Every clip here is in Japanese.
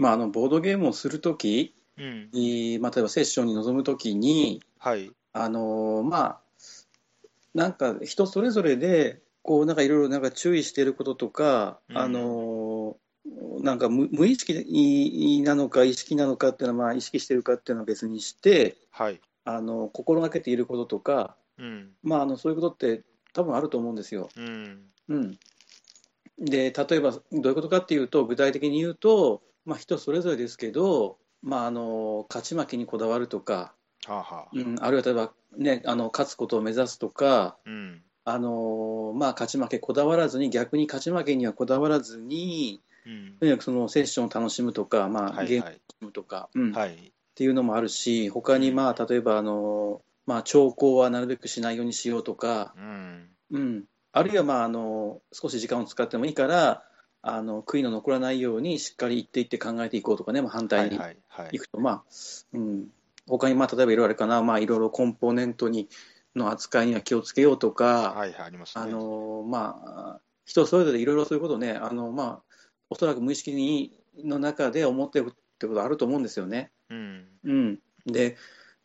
まあ、あのボードゲームをするとき、うん。いまあ、例えばセッションに臨むときに、はい。あのまあ、なんか人それぞれで、こうなんかいろいろなんか注意していることとか、うんあのなんか無無意識なのか意識なのかっていうのは、まあ、意識しているかっていうのは別にして、はい。あの心がけていることとか、うん。まあ、あのそういうことって多分あると思うんですよ。うん。うん、で例えばどういうことかっていうと具体的に言うと、まあ、人それぞれですけど、まあ、あの勝ち負けにこだわるとか、はあ、はあ。うん、あるいは例えば、ね、あの勝つことを目指すとか、うん。あのまあ、勝ち負けこだわらずに逆に勝ち負けにはこだわらずにうんと。にかくそのセッションを楽しむとか、まあはいゲームをはい。楽しむとか、うんっはい。ていうのもあるし他に、まあ、例えばあの、まあ、兆候はなるべくしないようにしようとか、うん。うん、あるいは、まあ、あの少し時間を使ってもいいからあの悔いの残らないようにしっかり言っていって考えていこうとかね、まあ、反は対にい。くと、まあうん、他に、まあ、例えばいろいろあるかな、まあ、いろいろコンポーネントにの扱いには気をつけようとか、はいはい、ありますね。あのまあ、人それぞれいろいろそういうことね、あのまあ、おそらく無意識にの中で思ってるってことあると思うんですよね。うん。うん、で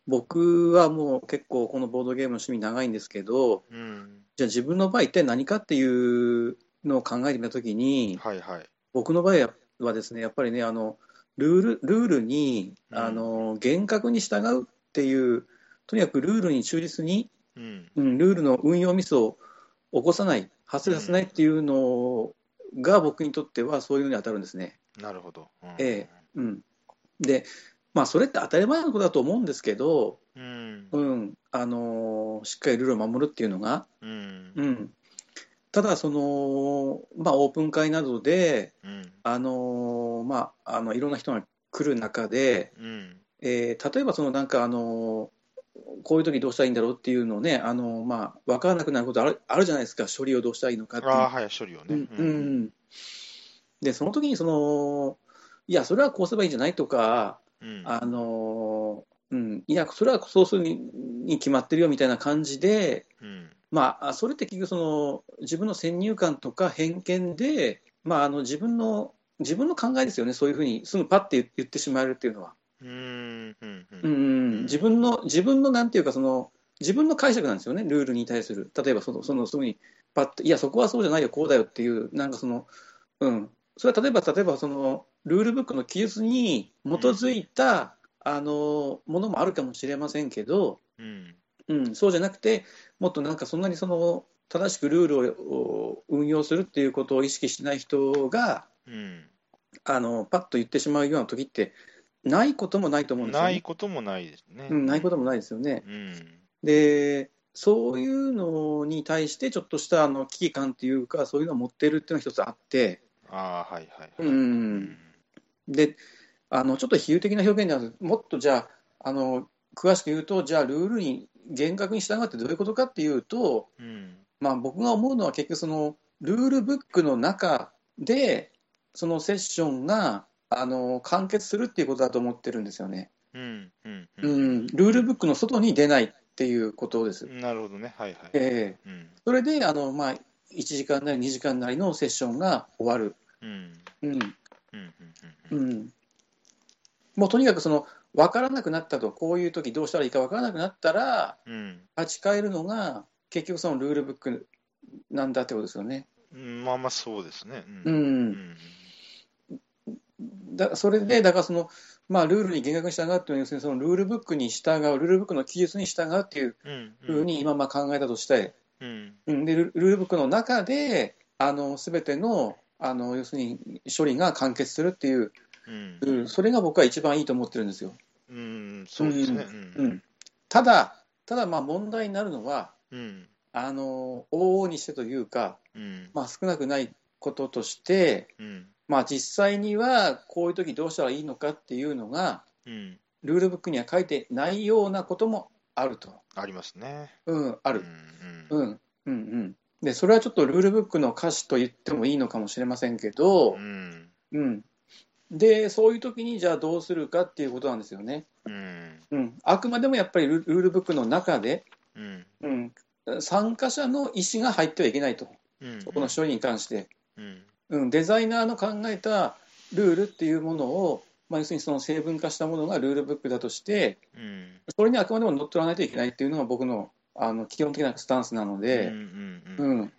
僕はもう結構このボードゲームの趣味長いんですけどうん。じゃあ自分の場合一体何かっていうのを考えてみたときにはいはい。僕の場合はですねやっぱりねあのルールルールにうんあの厳格に従うっていうとにかくルールに忠実に、うん。うん、ルールの運用ミスを起こさない発生させないっていうのが僕にとってはそういうのに当たるんですね。なるほど。うんえうん、でまあそれって当たり前のことだと思うんですけど、うん。うんあのしっかりルールを守るっていうのが、うん。うん、ただその、まあ、オープン会などで、うん。あのまあ、あのいろんな人が来る中で、うん。えー例えばそのなんか、あのこういう時どうしたらいいんだろうっていうのをね、あのまあ、分からなくなることあるあるじゃないですか処理をどうしたらいいのかっていうああ、はい、処理をね。うんうんでその時にそのいやそれはこうすればいいんじゃないとか、うん。あのうん、いやそれはそうするにに決まってるよみたいな感じで、うん。まあ、それって結局その自分の先入観とか偏見で、まあ、あの自分の自分の考えですよねそういうふうにすぐパッて言ってしまえるっていうのは、うん。うん。うんうんうん、自分の自分のなんていうかその自分の解釈なんですよねルールに対する例えばそのそのすぐにパッといやそこはそうじゃないよこうだよっていうなんかそのうんそれは例えば例えばそのルールブックの記述に基づいた、あのものもあるかもしれませんけど、うん。うん、そうじゃなくて、もっとなんかそんなにその正しくルールを運用するっていうことを意識してない人が、うん。あのパッと言ってしまうような時って、ないこともないと思うんですよ、ね。ないこともないですね。うん、ないこともないですよね。うん。で、そういうのに対して、ちょっとしたあの危機感っていうか、そういうのを持ってるっていうのが一つあって、ああ、はいはいはい。うん、であのちょっと比喩的な表現ではもっとじゃああの、詳しく言うと、じゃあ、ルールに厳格に従ってどういうことかっていうと、うん。まあ、僕が思うのは結局そのルールブックの中でそのセッションがあの完結するっていうことだと思ってるんですよね、うん。うん。ううん。ん、ルールブックの外に出ないっていうことです、なるほどね。はいはい。ええうん。それであの、まあ、1時間なり2時間なりのセッションが終わる、うん。うんうん。うん。ううん。ん、もうとにかくその分からなくなったとこういう時どうしたらいいか分からなくなったらうん。立ち返るのが結局そのルールブックなんだってことですよね。うん。まあまあ、そうですね。ううん。んだそれで、だからその、まあ、ルールに厳格に従うっていうのは、要するにそのルールブックに従う、ルールブックの記述に従うっていううん。ふうに今まあ考えたとして、うん。うん、でルルールブックの中で、あの全てのあの要するに処理が完結するっていう、うん。うん、それが僕は一番いいと思ってるんですよ。うん。そうですね。う。ん、ただ、ただまあ問題になるのは、うん。あの往々にしてというか、うん。まあ、少なくないこととして、うん。まあ、実際にはこういう時どうしたらいいのかっていうのが、うん。ルールブックには書いてないようなこともあると。ありますね。うん、あある。う。うんん、うん、うん。で、それはちょっとルールブックの歌詞と言ってもいいのかもしれませんけどう、ん。うん。で、そういう時にじゃあどうするかっていうことなんですよね。うん。うん。あくまでもやっぱりルルールブックの中で、うん。うん、参加者の意思が入ってはいけないと。うん。この処理に関して。うん。うん、デザイナーの考えたルールっていうものを、まあ、要するにその成文化したものがルールブックだとして、うんそれにあくまでも乗っ取らないといけないっていうのが僕のあの基本的なスタンスなのうんで、うんううんん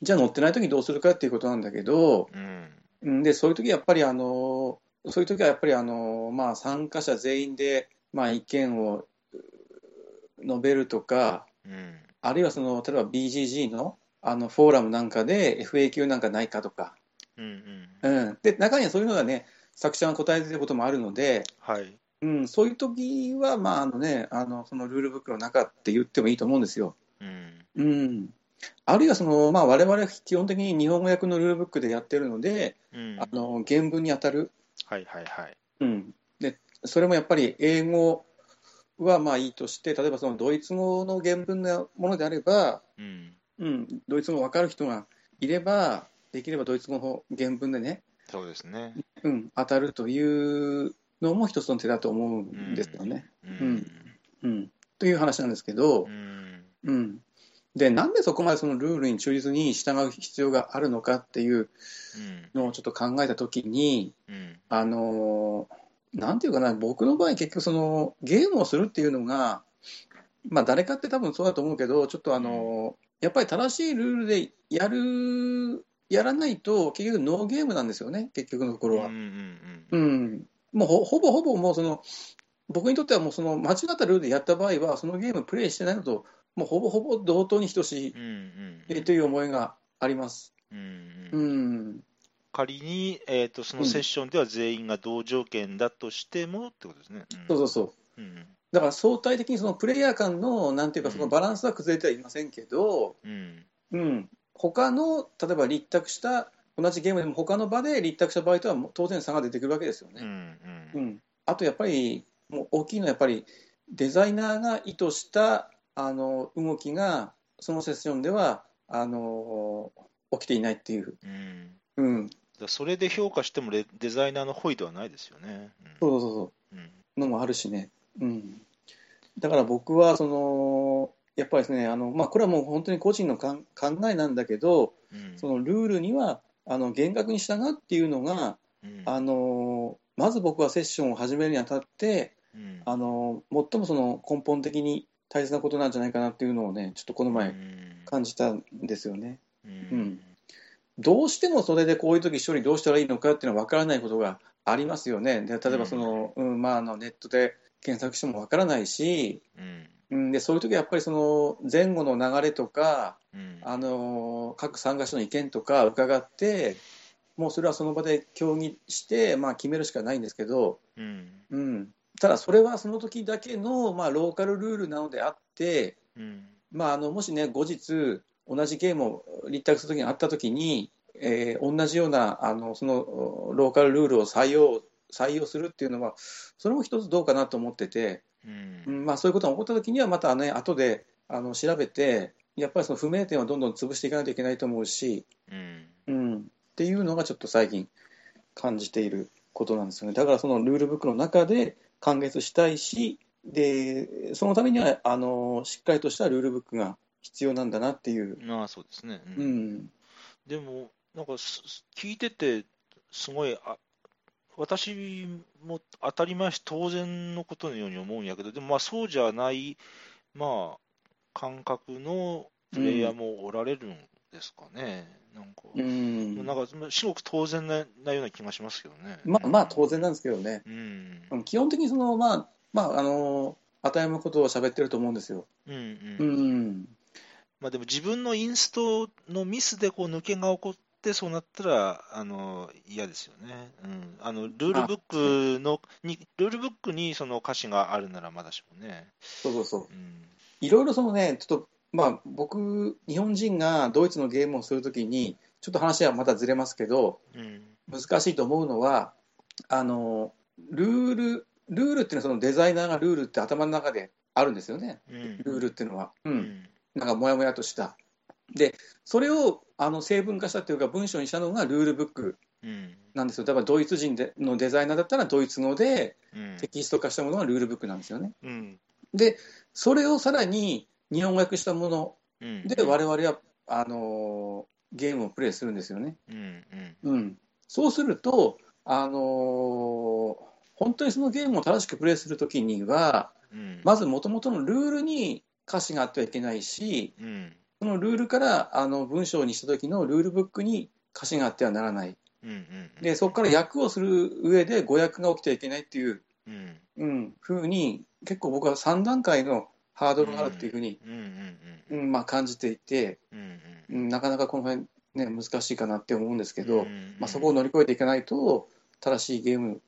じゃあ乗ってないときどうするかっていうことなんだけど、うんうんでそういう時やっぱりあのそういう時はやっぱりあの、まあ、参加者全員で、まあ、意見をう述べるとか、うん。あるいはその例えば BGG のあのフォーラムなんかで FAQ なんかないかとか、うんうん。うん、で中にはそういうのがね作者が答えてることもあるので、はい。うん、そういう時はまああのねあのそのルールブックの中って言ってもいいと思うんですよ。うん。うん、あるいはその、まあ、我々基本的に日本語訳のルールブックでやってるので、うん。あの原文に当たる、はいはいはい。うん、でそれもやっぱり英語はまあいいとして例えばそのドイツ語の原文のものであれば、うん。うん、ドイツ語分かる人がいればできればドイツ語の原文でね、そうですね。うん、当たるというのも一つの手だと思うんですよね。うん。うん、という話なんですけどう、ん。うん、でなんでそこまでそのルールに忠実に従う必要があるのかっていううん。のをちょっと考えたときに、うん。あのなんていうかな、僕の場合、結局その、ゲームをするっていうのが、まあ、誰かって多分そうだと思うけど、ちょっとあの、やっぱり正しいルールでやる、やらないと、結局ノーゲームなんですよね、結局のところは。うんうん。うん、もうほほぼほぼもうその、僕にとってはもうその間違ったルールでやった場合は、そのゲームプレイしてないのと、もうほぼほぼ同等に等しいうんうんえという思いがあります。うんううん。ん、仮に、えー、とそのセッションでは全員が同条件だとしてもってことですね。そうそうそう。うんだから相対的にそのプレイヤー間のなんていうか、そのバランスは崩れてはいませんけど、うん。うん、他の例えば立卓した同じゲームでも他の場で立卓した場合とは当然差が出てくるわけですよね。うんうん。うん。あとやっぱりもう大きいのはやっぱりデザイナーが意図したあの動きがそのセッションではあの起きていないっていう、うん。うん、それで評価してもレデザイナーの本意ではないですよね。そうそうそうう。ん。のもあるしね、うん、だから僕はそのやっぱりですねあの、まあ、これはもう本当に個人の考えなんだけどうん。そのルールにはあの厳格に従うっていうのがうん。あのまず僕はセッションを始めるにあたってうん。あの最もその根本的に大切なことなんじゃないかなっていうのをねちょっとこの前うん。感じたんですよね。ううん。んどうしてもそれでこういう時処理どうしたらいいのかっていうのは分からないことがありますよね。で例えばその、うんまあ、あのネットで検索しても分からないし、うん。うん、でそういう時はやっぱりその前後の流れとかうん。あの各参加者の意見とか伺ってもうそれはその場で協議して、まあ、決めるしかないんですけど、うん。うん、ただそれはその時だけの、まあ、ローカルルールなのであって、うん。まあ、あのもしね後日同じゲームを立卓する時にあった時に、えー同じようなあのそのローカルルールを採用採用するっていうのはそれも一つどうかなと思ってて、うん。うんまあ、そういうことが起こった時にはまたね後であの調べてやっぱりその不明点はどんどん潰していかないといけないと思うし、うん。うん、っていうのがちょっと最近感じていることなんですよね。だからそのルールブックの中で完結したいしでそのためにはあのしっかりとしたルールブックが必要なんだなっていう、まあそうですね。ううん。んでも、なんか聞いてて、すごい、あ私も当たり前し当然のことのように思うんやけど、でもまあそうじゃない、まあ、感覚のプレイヤーもおられるんですかね。なんか、うんなんか、すごく当然ななような気がしますけどね。まあまあ当然なんですけどね、うん。うん基本的にその、まあまあ、あの当たり前のことを喋ってると思うんですよ。うんうんうんまあでも自分のインストのミスでこう抜けが起こってそうなったらあの嫌ですよね。うん、あのルールブックのにルールブックにその歌詞があるならまだしもね。そうそうそううんいろいろそのね、ちょっと、まあ、僕、日本人がドイツのゲームをするときに、ちょっと話はまたずれますけど、うん難しいと思うのは、あの、ルール、ルールっていうのはそのデザイナーがルールって頭の中であるんですよね、うんルールっていうのは。う。うんんなんかもやもやとした。で、それをあの成文化したというか、文章にしたのがルールブックうんなんですよ。だからドイツ人でのデザイナーだったらドイツ語でうんテキスト化したものがルールブックなんですよね。うんで、それをさらに日本語訳したものうんで、我々はあのゲームをプレイするんですよね。うんうんうん、そうすると、あのー本当にそのゲームを正しくプレイするときには、うん。まず元々のルールに歌詞があってはいけないし、うん。そのルールからあの文章にした時のルールブックに歌詞があってはならない。うん。うん。で、そこから訳をする上で誤訳が起きてはいけないっていう、うん。うん、ふうに、結構僕は3段階のハードルがあるっていうふうに、うん。うん。うんまあ、感じていて、うん。うん、なかなかこの辺、ね、難しいかなって思うんですけど、うんまあ、そこを乗り越えていかないと、正しいゲーム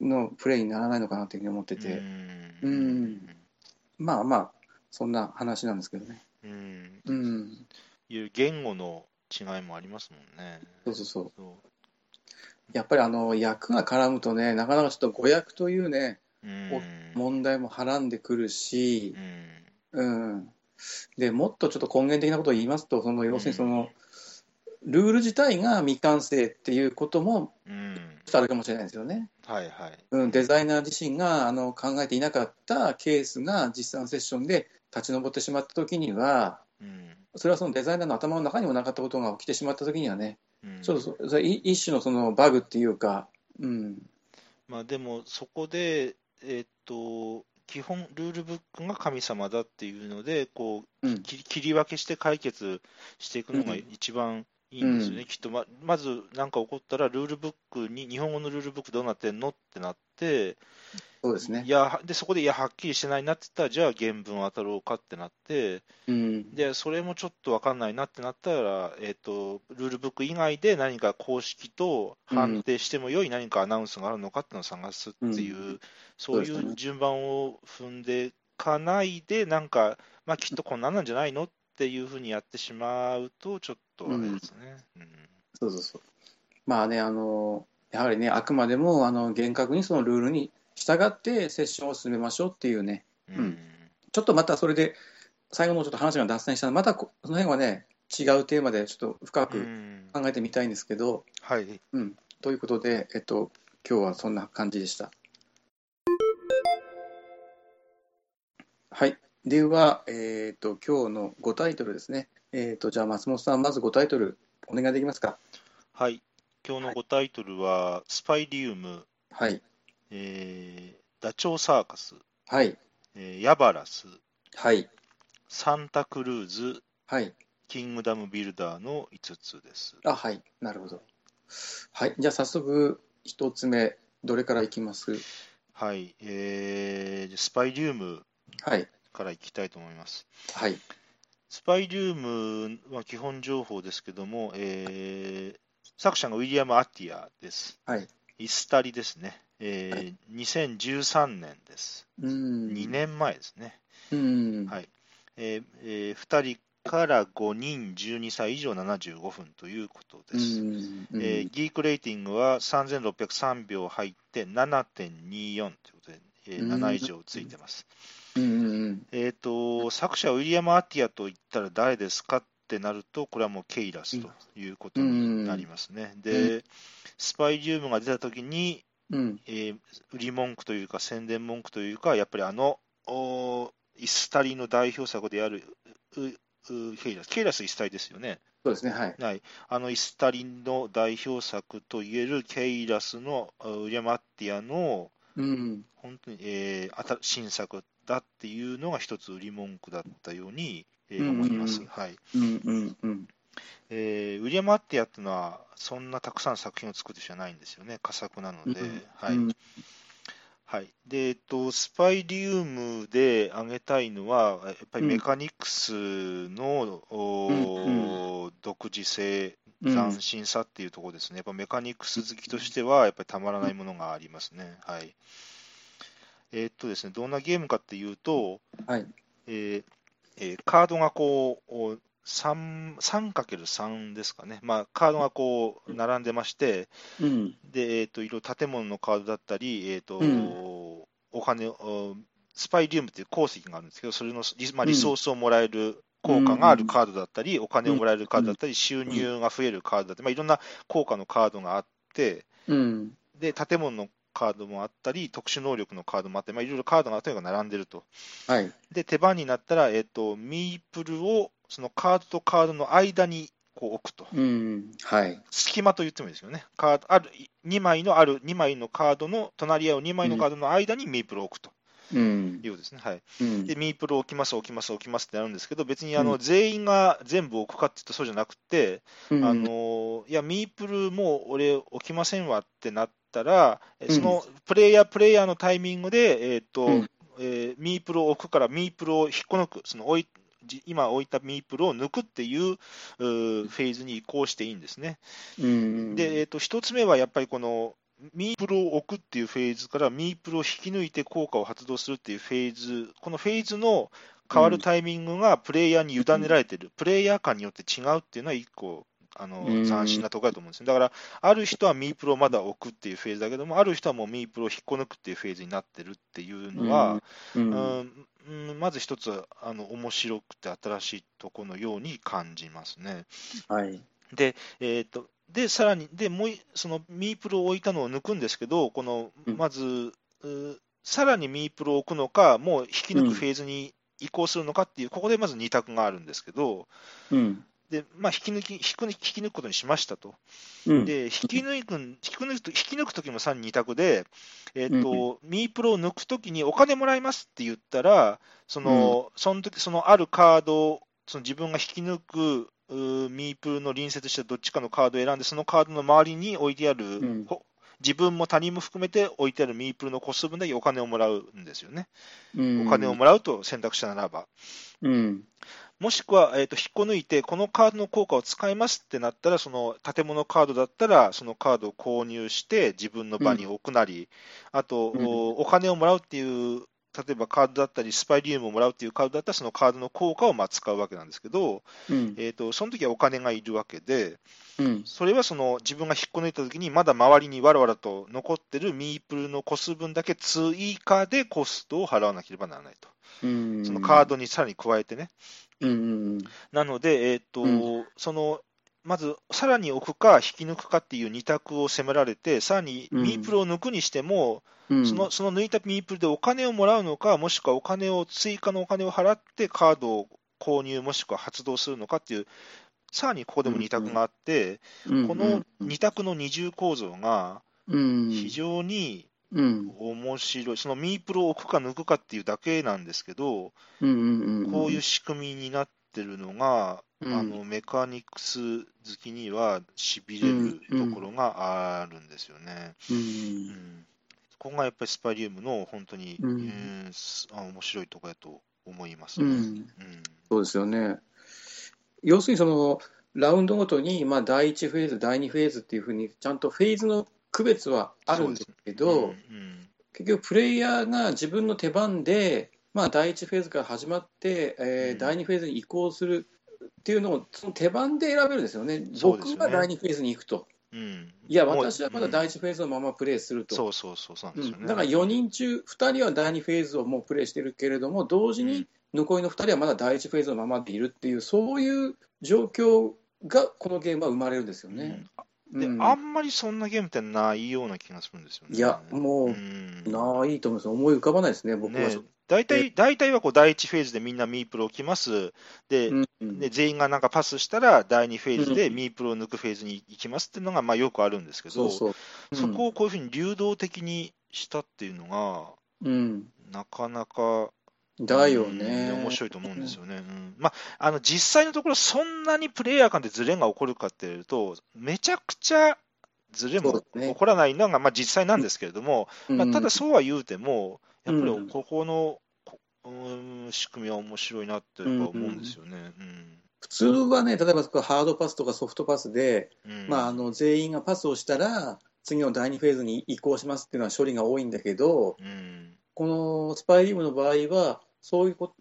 のプレイにならないのかなというふうに思ってて、うんまあまあ、そんな話なんですけどね。うん。うん、いう言語の違いもありますもんね。そうそうそう。やっぱりあの訳が絡むとね、なかなかちょっと誤訳というね、うん。問題もはらんでくるしう、ん。うん、でもっとちょっと根源的なことを言いますと、その要するにその、ルール自体が未完成っていうこともうん。あるかもしれないですよね。はいはい。うん、デザイナー自身があの考えていなかったケースが実際のセッションで立ち上ってしまったときには、うん。それはそのデザイナーの頭の中にもなかったことが起きてしまったときにはね、うんちょっとそそれい一種のそのバグっていうか、うん、まあでも、そこで、えーっと、基本、ルールブックが神様だっていうので、こう、うん。切り分けして解決していくのがうん一番いいんですよね、うんきっと。ま、まず何か起こったら、ルールブックに、日本語のルールブックどうなってんのってなって、そうですねい。やでそこで、いや、はっきりしてないなって言ったら、じゃあ原文当たろうかってなって、うん、で、それもちょっと分かんないなってなったら、えっ、と、ルールブック以外で何か公式と判定しても良い何かアナウンスがあるのかっていうのを探すっていう、そういそうですねう順番を踏んでかないで、なんか、まあ、きっとこんなんなんじゃないのっていうふうにやってしまうと、ちょっとあれですね。うんそうそうそう。まあね、あの、やはりね、あくまでもあの厳格にそのルールに従ってセッションを進めましょうっていうね、うんちょっとまたそれで、最後のちょっと話が脱線したので、またこその辺はね、違うテーマでちょっと深うくん考えてみたいんですけど、はい。うん、ということで、えっと、今日はそんな感じでした。はい。では、えっと、今日の5タイトルですね。えっと、じゃあ、松本さん、まず5タイトル、お願いできますか？はい。今日の5タイトルは、スパイリウム、はい。えーダチョウサーカス、はい。えーヤバラス、はい。サンタクルーズ、はい。キングダムビルダーの5つです。あ、はい。なるほど。はい。じゃあ、早速、1つ目、どれからいきます？はい。えースパイリウムはい。からいきたいと思います。はい。スパイリウムは基本情報ですけども、えー作者がウィリアム・アティアです。はい。イスタリですね。えーはい2013年です。うん。2。年前ですね。うん。はいえーえー2人から5人、12歳以上75分ということうです。ん。えーギークレーティングは3603秒入って7.24ということで、えーうん7以上ついてます。えー、と作者はウィリアム・アティアといったら誰ですかってなると、これはもうケイラスということになりますね。で、スパイリウムが出たときに、うん。えー売り文句というか、宣伝文句というか、やっぱりあのおーイスタリの代表作であるううケイラス、ケイラスイスタリですよね。そうですね。はい。はい、あのイスタリの代表作といえるケイラスのあウィリアム・アティアのうん。本当に、えー、新新作だっていうのが一つ売り文句だったように、えーうんうんうん思います。はいうん。うん。うん。えーウィリアム・アッティアっていうのは、そんなたくさん作品を作る人じゃないんですよね、佳作なので。うんはいうんはいでえっと、スパイリウムで挙げたいのは、やっぱりメカニクスの、おー独自性、うん斬新さっていうところですね、やっぱメカニクス好きとしては、やっぱりたまらないものがありますね。はいえーっとですね、どんなゲームかっていうと、はい。えーえーカードがこう、お 3, 3×3 ですかね、まあ、カードがこう並んでまして、うん。でえー、といろいろ建物のカードだったり、えーとうん。お金おスパイリウムっていう鉱石があるんですけど、それのリ,、まあ、うん。リソースをもらえる効果があるカードだったり、お金をもらえるカードだったり、収入が増えるカードだったり、まあ、いろんな効果のカードがあって、うん。で建物のカードもあったり、特殊能力のカードもあって、まあ、いろいろカードがとにかく並んでると。はい。で、手番になったら、えっと、ミープルを、そのカードとカードの間にこう置くと、うん。はい。隙間と言ってもいいですよね、カードある2枚のある2枚のカードの隣り合う2枚のカードの間にミープルを置くと。うん。いうですね、はい、うん。でミープルを置きます、置きます、置きますってなるんですけど、別にあの、うん全員が全部置くかって言うとそうじゃなくて、うん。あのいや、ミープルもう俺置きませんわってなったら、えそのプレイヤー、プレイヤーのタイミングで、えーとうん。えーミープルを置くから、ミープルを引っこ抜く、その置いじ今置いたミープルを抜くっていうフェーズに移行していいんですね。うん。で、えー、と1つ目はやっぱりこのミープルを置くっていうフェーズからミープルを引き抜いて効果を発動するっていうフェーズ、このフェーズの変わるタイミングがプレイヤーに委ねられてる、プレイヤー間によって違うっていうのは一個あのうん斬新なところだと思うんですね。だから、ある人はミープルをまだ置くっていうフェーズだけども、ある人はもうミープルを引っこ抜くっていうフェーズになってるっていうのは、うんまず一つあの面白くて新しいところのように感じますね。はい。で、えーとでさらに、でもういそのミープルを置いたのを抜くんですけど、このうんまず、うさらにミープルを置くのか、もう引き抜くフェーズに移行するのかっていう、ここでまず2択があるんですけど、うん。でまあ、引き抜き引く引き抜くことにしましたと。うん。で、引き抜く引き抜くと引き抜くときもさらに2択で、えーとミープルを抜くときにお金もらいますって言ったら、そのその時そのあるカードを、その自分が引き抜くミープルの隣接したどっちかのカードを選んで、そのカードの周りに置いてある、んほ自分も他人も含めて置いてあるミープルの個数分だけお金をもらうんですよね。うんお金をもらうと選択したならば。うん。もしくは、えー、と引っこ抜いて、このカードの効果を使いますってなったら、その建物カードだったら、そのカードを購入して、自分の場に置くなり、あと、うんおお金をもらうっていう、例えばカードだったり、スパイリウムをもらうっていうカードだったら、そのカードの効果をまあ使うわけなんですけど、うん。えー、とその時はお金がいるわけで、うん。それはその自分が引っこ抜いた時に、まだ周りにわらわらと残ってるミープルの個数分だけ追加でコストを払わなければならないと。うん。そのカードにさらに加えてね。うん。うん。なので、えーとうそのまず、さらに置くか引き抜くかっていう2択を迫られて、さらにうんミープルを抜くにしても、うん。そのその抜いたミープルでお金をもらうのか、もしくはお金を追加のお金を払ってカードを購入、もしくは発動するのかっていう、さらにここでも2択があって、うん、この2択の二重構造がうん、非常にうん。面白い、そのミープルを置くか抜くかっていうだけなんですけど。こういう仕組みになってるのが、うんあのメカニクス好きにはしびれるところがあるんですよね。う。うんんここがやっぱりスパリウムの本当に、うんうんすあ面白いところだと思いますね。うん。うんそうですよね。要するにそのラウンドごとに、まあ、第1フェーズ、第2フェーズっていうふうに、ちゃんとフェーズの区別はあるんですけど、うんうん結局、プレイヤーが自分の手番で、まあ、第1フェーズから始まって、えーうん第2フェーズに移行するっていうのを、その手番で選べるんですよね。僕が第2フェーズに行くと。うんいや、私はまだ第1フェーズのままプレイすると。そうそうそう、だから4人中2人は第2フェーズをもうプレイしてるけれども、同時に残りの2人はまだ第1フェーズのままでいるっていう、そういう状況がこのゲームは生まれるんですよね。でうん。あんまりそんなゲームってないような気がするんですよね。いやもうん。ないと思います、思い浮かばないですね、僕は。ね大体、大体はこう第1フェーズでみんなミープルを置きます。で、うんうん。で全員がなんかパスしたら、第2フェーズでうんミープルを抜くフェーズに行きますっていうのがまあよくあるんですけど、そこをこういうふうに流動的にしたっていうのが、うん、なかなか、だようんね。面白いと思うんですよね。うん。まあ、あの実際のところ、そんなにプレイヤー間でズレが起こるかっていうと、めちゃくちゃズレも起こらないのがまあ実際なんですけれども、うん。まあ、ただそうは言うても、やっぱうん。りここの、こうん仕組みは面白いなって思うんですよね。普通はね、例えばハードパスとかソフトパスで、うん。うんまあ、あの全員がパスをしたら、次の第2フェーズに移行しますっていうのは処理が多いんだけど、うん。このスパイリウムの場合は、そういうこ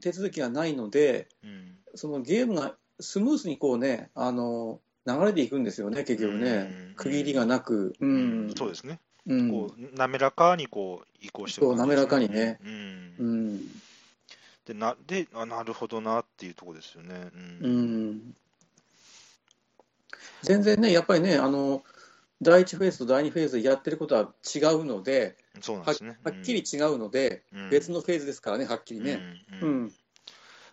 手続きがないので、うん。そのゲームがスムースにこうね、あの流れていくんですよね、結局ね。うん、区切りがなく、うん、そうですね、うん。こう滑らかにこう移行してそう滑らかにね、うん。うん、でなであなるほどなっていうところですよね。ううんん、全然ね、やっぱりね、あの第1フェーズと第2フェーズでやってることは違うので、はそうなんですね。はっきり違うので、うん別のフェーズですからね、はっきりね。うん、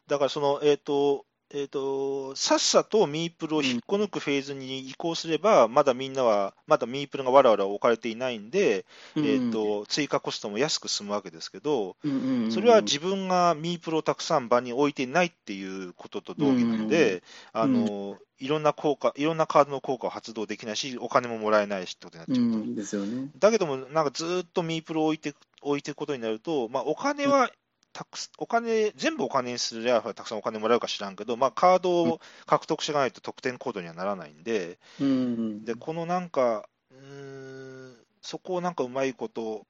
だからその、えーとえーと、さっさとミープルを引っこ抜くフェーズに移行すれば、うん、まだみんなは、まだミープルがわらわら置かれていないんで、うん、えーと、追加コストも安く済むわけですけど、うんそれは自分がミープルをたくさん場に置いてないっていうことと同義なので、あのいろんな効果、いろんなカードの効果を発動できないし、お金ももらえないしってことになっちゃうと。ですよね、だけども、なんかずっとミープルを置いて置いていくことになると、まあ、お金はたくお金、全部お金にすればたくさんお金もらうか知らんけど、まあ、カードを獲得しないと得点コードにはならないんで、うん、でこのなんか、うんそこをなんかうまいこと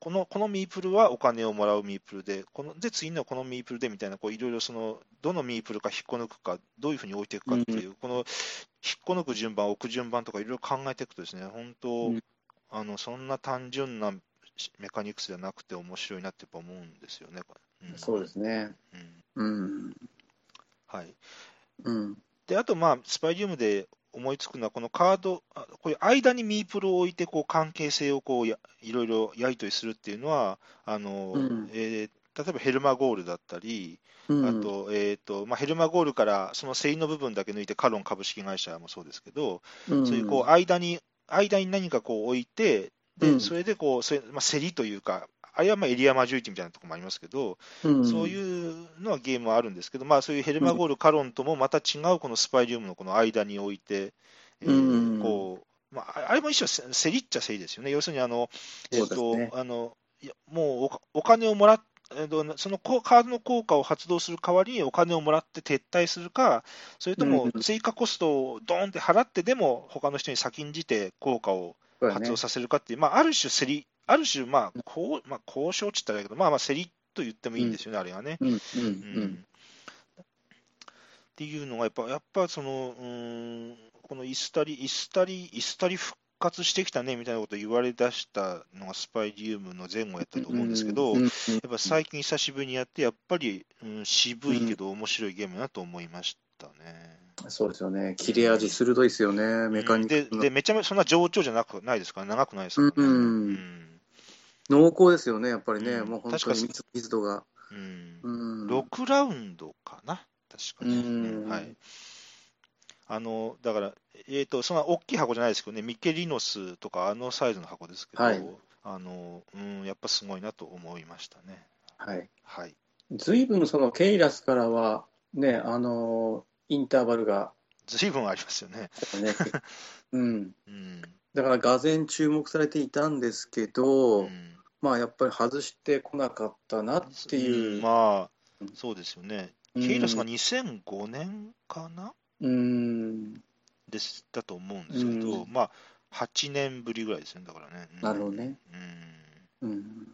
このこのミープルはお金をもらうミープルで、こので次のこのミープルでみたいな、いろいろそのどのミープルか引っこ抜くか、どういうふうに置いていくかっていう、うん、この引っこ抜く順番、置く順番とかいろいろ考えていくとですね、本当、うん、あのそんな単純なメカニクスじゃなくて面白いなってやっぱ思うんですよね。うん、そうですね。うん。うん、はい。うん。で、あと、まあ、スパイリウムで思いつくのは、このカード、こういう間にミープルを置いて、こう、関係性をこうや、いろいろやり取りするっていうのは、あの、うん、えー、例えばヘルマゴールだったり、うん、あと、えーとまあ、ヘルマゴールからその競りの部分だけ抜いて、カロン株式会社もそうですけど、うん、そういうこう間に、間に何かこう置いて、で、それでこう、それまあ、競りというか、あれはまあエリアマジョリティみたいなところもありますけど、うん、そういうのはゲームはあるんですけど、まあ、そういうヘルマゴール、カロンともまた違うこのスパイリウムのこの間に置いて、えー、こうまあ、あれも一種競りっちゃ競りですよね、要するにあの、えっと、ね、あのいやもうお金をもらっそのカードの効果を発動する代わりにお金をもらって撤退するか、それとも追加コストをドーンって払ってでも、他の人に先んじて効果を発動させるかっていう、まあ、ある種競り、ある種、まあ、こうまあ、交渉って言ったらいいけど、まあまあ、競りと言ってもいいんですよね、あれはね。うんうんっていうのが、やっぱ、やっぱその、うん、このイスタリ、イスタリ、イスタリ復活してきたねみたいなことを言われ出したのがスパイリウムの前後やったと思うんですけど、やっぱ最近久しぶりにやって、やっぱり、うん、渋いけど面白いゲームだと思いましたね。そうですよね。切れ味鋭いですよね、メカニックで。で、めちゃめちゃそんな上長じゃなくないですか？ら、長くないですか？らね。うん。濃厚ですよね、やっぱりね。うん、もう本当に密度が。うん。うん、6ラウンドかな、確かに、ね、はい。あの、だから、えっ、ー、と、そんな大きい箱じゃないですけどね、ミケリノスとかあのサイズの箱ですけど、はい、あの、うん、やっぱすごいなと思いましたね。はい。はい。随分そのケイラスからは、ね、あの、インターバルが。随分ありますよね。ね うん、うん。だから、がぜ注目されていたんですけど、うん、まあ、やっぱり外してこなかったなっていう。うん、まあ、そうですよね。ケイラスが2005年かな？うん。でしたと思うんですけど、まあ、8年ぶりぐらいですね、だからね。なるほどね。うん。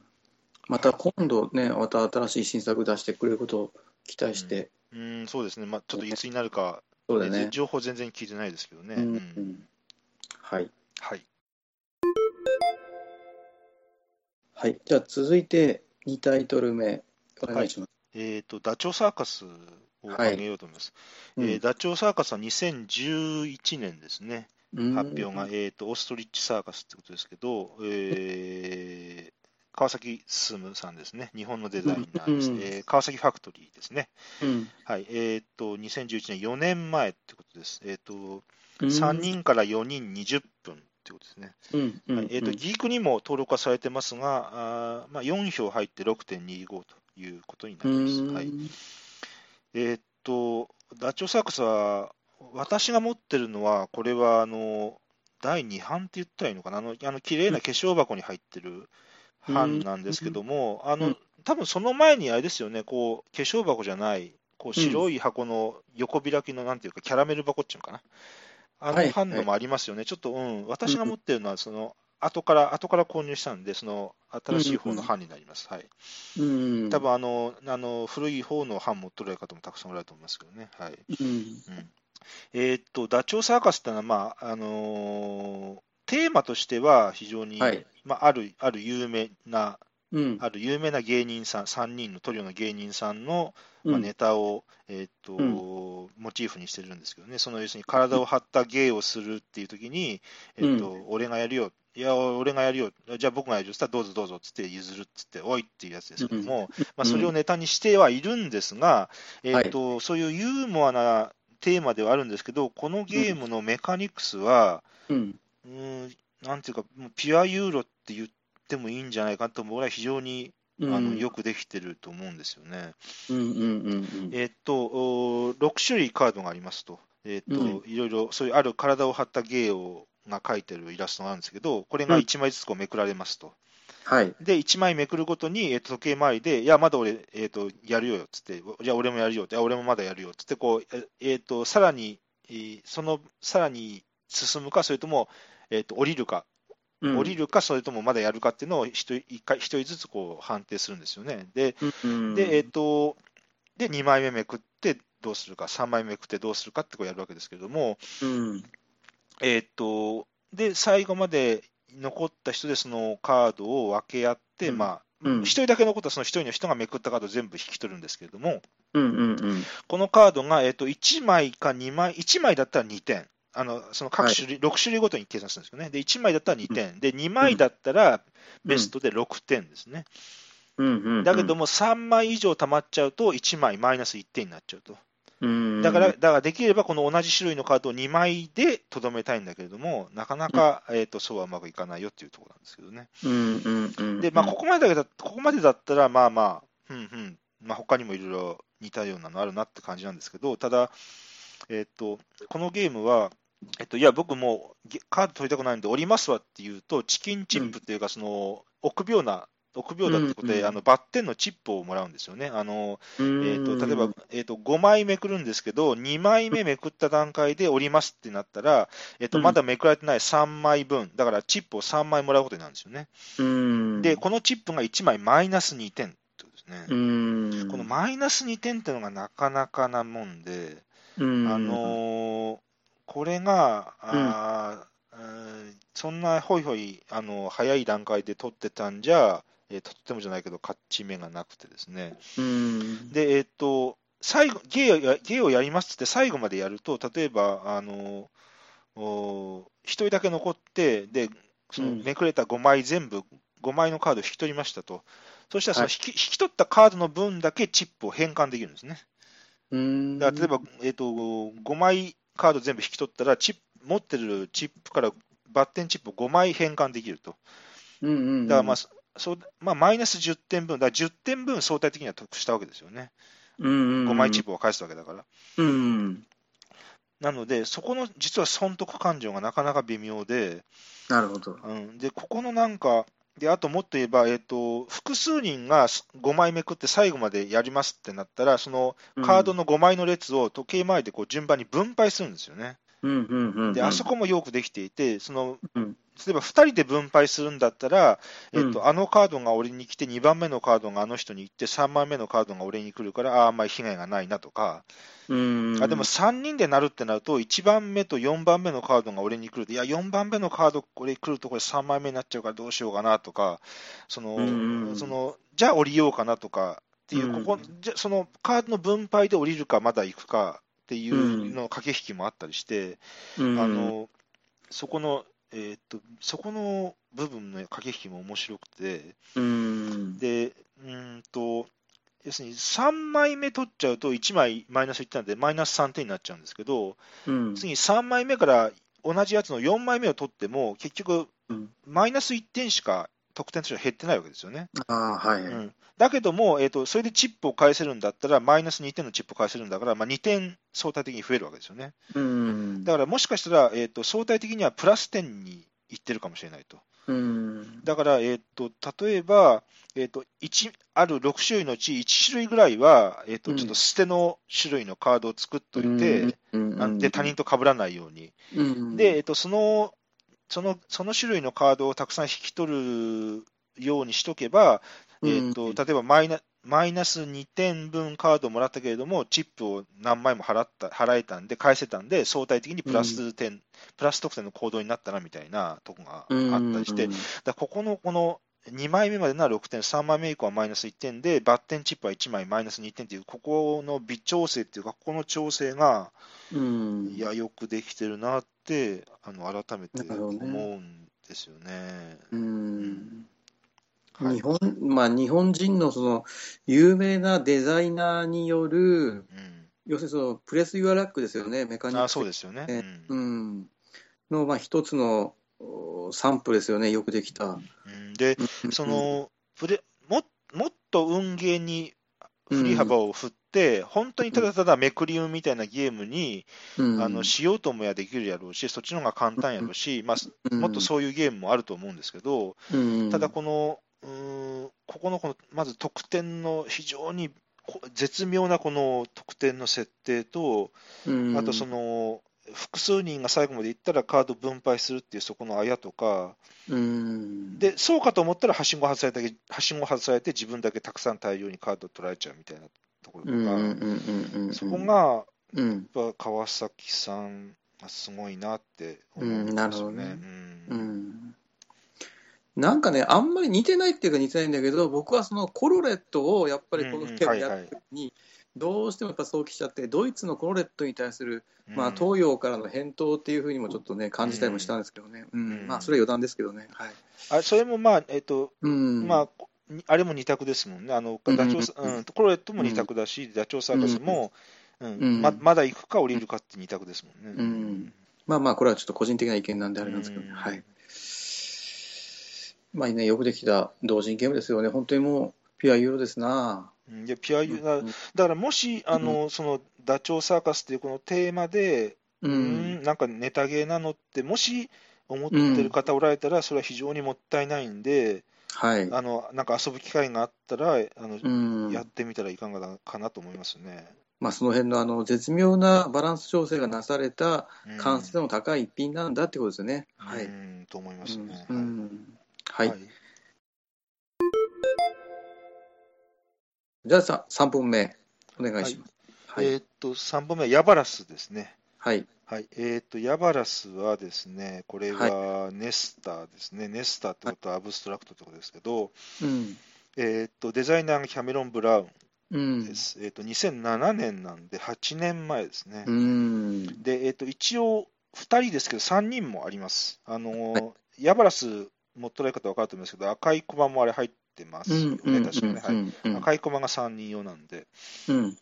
また今度ね、また新しい新作出してくれることを期待して。うん、そうですね、まあ、ちょっといつになるか、そうだね、情報全然聞いてないですけどね。うん、はい。はい。はい、じゃあ続いて2タイトル目、お願いします。はい、えっ、ー、と、ダチョウサーカスを挙げようと思います。はい、えー、ダチョウサーカスは2011年ですね、発表が、えーと、オーストリッチサーカスってことですけど、えー、川崎進さんですね、日本のデザイナーです、うん、えー、川崎ファクトリーですね。うん、はい。えーと、2011年、4年前ってことです。えーと、3人から4人20分ってことですね。うんはい。えーと、ギークにも登録はされてますが、あまあ、4票入って6.25ということになります。はい。えー、っと、ダチョウサークスは、私が持ってるのは、これはあの第2版って言ったらいいのかな、あのあの綺麗な化粧箱に入ってる版なんですけども、あの多分その前にあれですよね、こう化粧箱じゃない、こう白い箱の横開きのなんていうか、キャラメル箱っていうのかな、あの版のもありますよね、ちょっと、うん、私が持ってるのは、その後から、後から購入したんで、その新しい方の版になります。はい。うん。多分あの、あの、古い方の版持っとる方もたくさんおられると思いますけどね。はい。うん。うん、えー、っと、ダチョウサーカスってのは、まあ、あのー、テーマとしては非常に、はい、まあ、ある、ある有名なうん。ある有名な芸人さん、3人のトリオの芸人さんの、まあ、うんネタを、えーっとうん。モチーフにしてるんですけどね、その要するに体を張った芸をするっていう時に、えーっと俺がやるよ、いや、俺がやるよ、じゃあ僕がやるよ、そしたらどうぞどうぞっつって譲るっつって、おいっていうやつですけども、まあ、それをネタにしてはいるんですが、えーっとそういうユーモアなテーマではあるんですけど、このゲームのメカニクスは、うん。うーんなんていうか、もうピュアユーロって言ってもいいんじゃないかと思うぐらい非常にうん。あのよくできてると思うんですよね。うんうんうんうん。えーっと、お6種類カードがありますと、えーっとういろいろそういうある体を張った芸をが描いてるイラストがあるんですけど、これが1枚ずつこうめくられますと。はい。で、1枚めくるごとに、えーっと時計回りで、いや、まだ俺、えーっとやるよっつって、じゃあ俺もやるよって、俺もまだやるよっつってこう、ええーっとさらに、えーそのさらに進むか、それとも、えーっと降りるか、うん降りるか、それともまだやるかっていうのを一人一回一人ずつこう判定するんですよね。で、うんで、えっ、と、で、2枚目めくってどうするか、3枚目めくってどうするかってこうやるわけですけれども、うん。えっ、と、で、最後まで残った人でそのカードを分け合って、うんまあ、うん1人だけ残ったその1人の人がめくったカードを全部引き取るんですけれども、うんうんうん。このカードが、えっと1枚か2枚、1枚だったら2点、あのその各種類、6種類ごとに計算するんですよね。で、1枚だったら2点、で、2枚だったらベストで6点ですね。うんうんうん。だけども、3枚以上溜まっちゃうと、1枚マイナス1点になっちゃうと。うん、だから、だからできればこの同じ種類のカードを2枚でとどめたいんだけれども、なかなか、えー、とそうはうまくいかないよっていうところなんですけどね。うんうんうん。で、まあ、ここまでだここまでだったら、まあまあ、うんうん、まあ、他にもいろいろ似たようなのあるなって感じなんですけど、ただ、えっ、と、このゲームは、えっと、いや、僕もカード取りたくないんで、降りますわっていうと、チキンチップっていうか、その、臆病な、臆病だってことで、うん。うんあのバッテンのチップをもらうんですよね。あのええー、と例えば、えーと、5枚めくるんですけど、2枚目めくった段階で折りますってなったら、えーとうん。まだめくられてない3枚分、だからチップを3枚もらうことになるんですよね。うん、で、このチップが1枚マイナス2点ってことですね。うん、このマイナス2点っていうのがなかなかなもんで、うん、あのーこれが、あーうんそんなほいほい、あの早い段階で取ってたんじゃ、えーとってもじゃないけど、勝ち目がなくてですね。うん、で、えっと、最後、芸芸をやりますって最後までやると、例えば、あの、お一人だけ残って、で、そのうんめくれた5枚全部、5枚のカードを引き取りましたと。そしたらそのはい引き、引き取ったカードの分だけチップを返還できるんですね。うん、だから例えば、えっと、5枚カード全部引き取ったら、チップ持ってるチップからバッテンチップを5枚返還できると。うんうん、だから、まあ、そそうまあ、マイナス10点分、だから10点分相対的には得したわけですよね。うん、5枚チップ、プを返すわけだから。うん、なので、そこの実は損得感情がなかなか微妙で、なるほど。うん、でここのなんか、であともっと言えば、えっと複数人が5枚めくって最後までやりますってなったら、そのカードの5枚の列を時計回りでこう順番に分配するんですよね。うん、うん、うん、であそこもよくできていて、そのうん例えば2人で分配するんだったら、えっとうん。あのカードが俺に来て、2番目のカードがあの人に行って、3番目のカードが俺に来るから、ああ、あんまり被害がないなとか、うん、あでも3人でなるってなると、1番目と4番目のカードが俺に来ると、いや、4番目のカード、これ来ると、これ3枚目になっちゃうからどうしようかなとか、そのうんそのじゃあ降りようかなとかっていう、うん。ここじゃそのカードの分配で降りるか、まだ行くかっていうの駆け引きもあったりして、うん、あのそこの、えーっと、そこの部分の駆け引きも面白くて、うん、で、うーんと、要するに3枚目取っちゃうと1枚マイナス1点なんでマイナス3点になっちゃうんですけど、うん、次3枚目から同じやつの4枚目を取っても、結局うん、マイナス1点しか得点としては減ってないわけですよね。ああ、はい、うん、だけども、えーと、それでチップを返せるんだったら、マイナス2点のチップを返せるんだから、まあ、2点相対的に増えるわけですよね。うん、だからもしかしたら、えーと、相対的にはプラス点にいってるかもしれないと。うん、だから、えー、と例えば、えー、と1ある6種類のうち1種類ぐらいは、えー、とうん。ちょっと捨ての種類のカードを作っといて、うん、あで他人と被らないように、うん、で、えー、とそのそのその種類のカードをたくさん引き取るようにしとけば、えー、とうん例えばマイナマイナス2点分カードをもらったけれども、チップを何枚も払った払えたんで、返せたんで、相対的にプラス点、プラス得点の行動になったなみたいなとこがあったりして、だここのこの、2枚目までなら6点、3枚目以降はマイナス1点で、バッテンチップは1枚マイナス2点っていう、ここの微調整っていうか、ここの調整が、うん。いや、よくできてるなって、あの改めて思うんですよね。うん。はい。日本まあ、日本人のその有名なデザイナーによる、うん。要するにそのプレス・ユア・ラックですよね、メカニック。あそうですよね。ねうん。うん、の、まあ、一つのおサンプルですよね、よくできた。うん。で、うん。そのプレももっと運ゲーに振り幅を振って、本当にただただめくり運みたいなゲームに、うん。あのしようともやできるやろうし、そっちの方が簡単やろうし、まあ、もっとそういうゲームもあると思うんですけど、うん。ただこの、うーんここのこのまず得点の非常にこ絶妙なこの得点の設定と、うん。あとその複数人が最後までいったらカード分配するっていうそこのあやとか、うん。でそうかと思ったらはしご外さはしご外されて自分だけたくさん大量にカード取られちゃうみたいなところとか、そこがうん。やっぱ川崎さんがすごいなって思うんすよね。なん。かね、あんまり似てないっていうか似てないんだけど、僕はそのコロレットをやっぱりこの件をやるときに、どうしてもやっぱそうきちゃって、ドイツのコロレットに対する、まあ、うん東洋からの返答っていうふうにもちょっとね、感じたりもしたんですけどね、うん。うん。まあ、それは余談ですけどね。はい。あそれもまあ、えっとうん。まあ、にあれも二択ですもんね、あのダチョウサうんうん、コロレットも二択だし、ダチョウサーカスも、うんうんままだ行くか降りるかって二択ですもんね。うんまあまあ、これはちょっと個人的な意見なんであれなんですけどはい。まあね、よくできた同人ゲームですよね。本当にもう、ピュアユーロですな。うんでピュアユーだうんだからもし、あのそのダチョウサーカスっていうこのテーマで、ううんん。なんかネタゲーなのって、もし思ってる方おられたら、それは非常にもったいないんで、はい。あのなんか遊ぶ機会があったら、あのうん。やってみたらいかがかなと思いますね。まあ、その辺のあの絶妙なバランス調整がなされたうん完成度の高い一品なんだってことですよね。はい。うんと思いますね。うんうんはい。じゃあさ、3本目、お願いします。はい。えーっと、3本目はヤバラスですね。はい。はい。えーっと、ヤバラスはですね、これはネスターですね。ネスターってことはアブストラクトってことですけど、うん。えーっと、デザイナーがキャメロン・ブラウうんンで。す。えーっと、2007年なんで8年前ですね。うん。で、えーっと、一応、2人ですけど、3人もあります。あのーヤバラス、も捉え方分かると思いますけど、赤いコマもあれ入ってますよね、うん。確かね。はい。うん。赤いコマが3人用なんで。うん。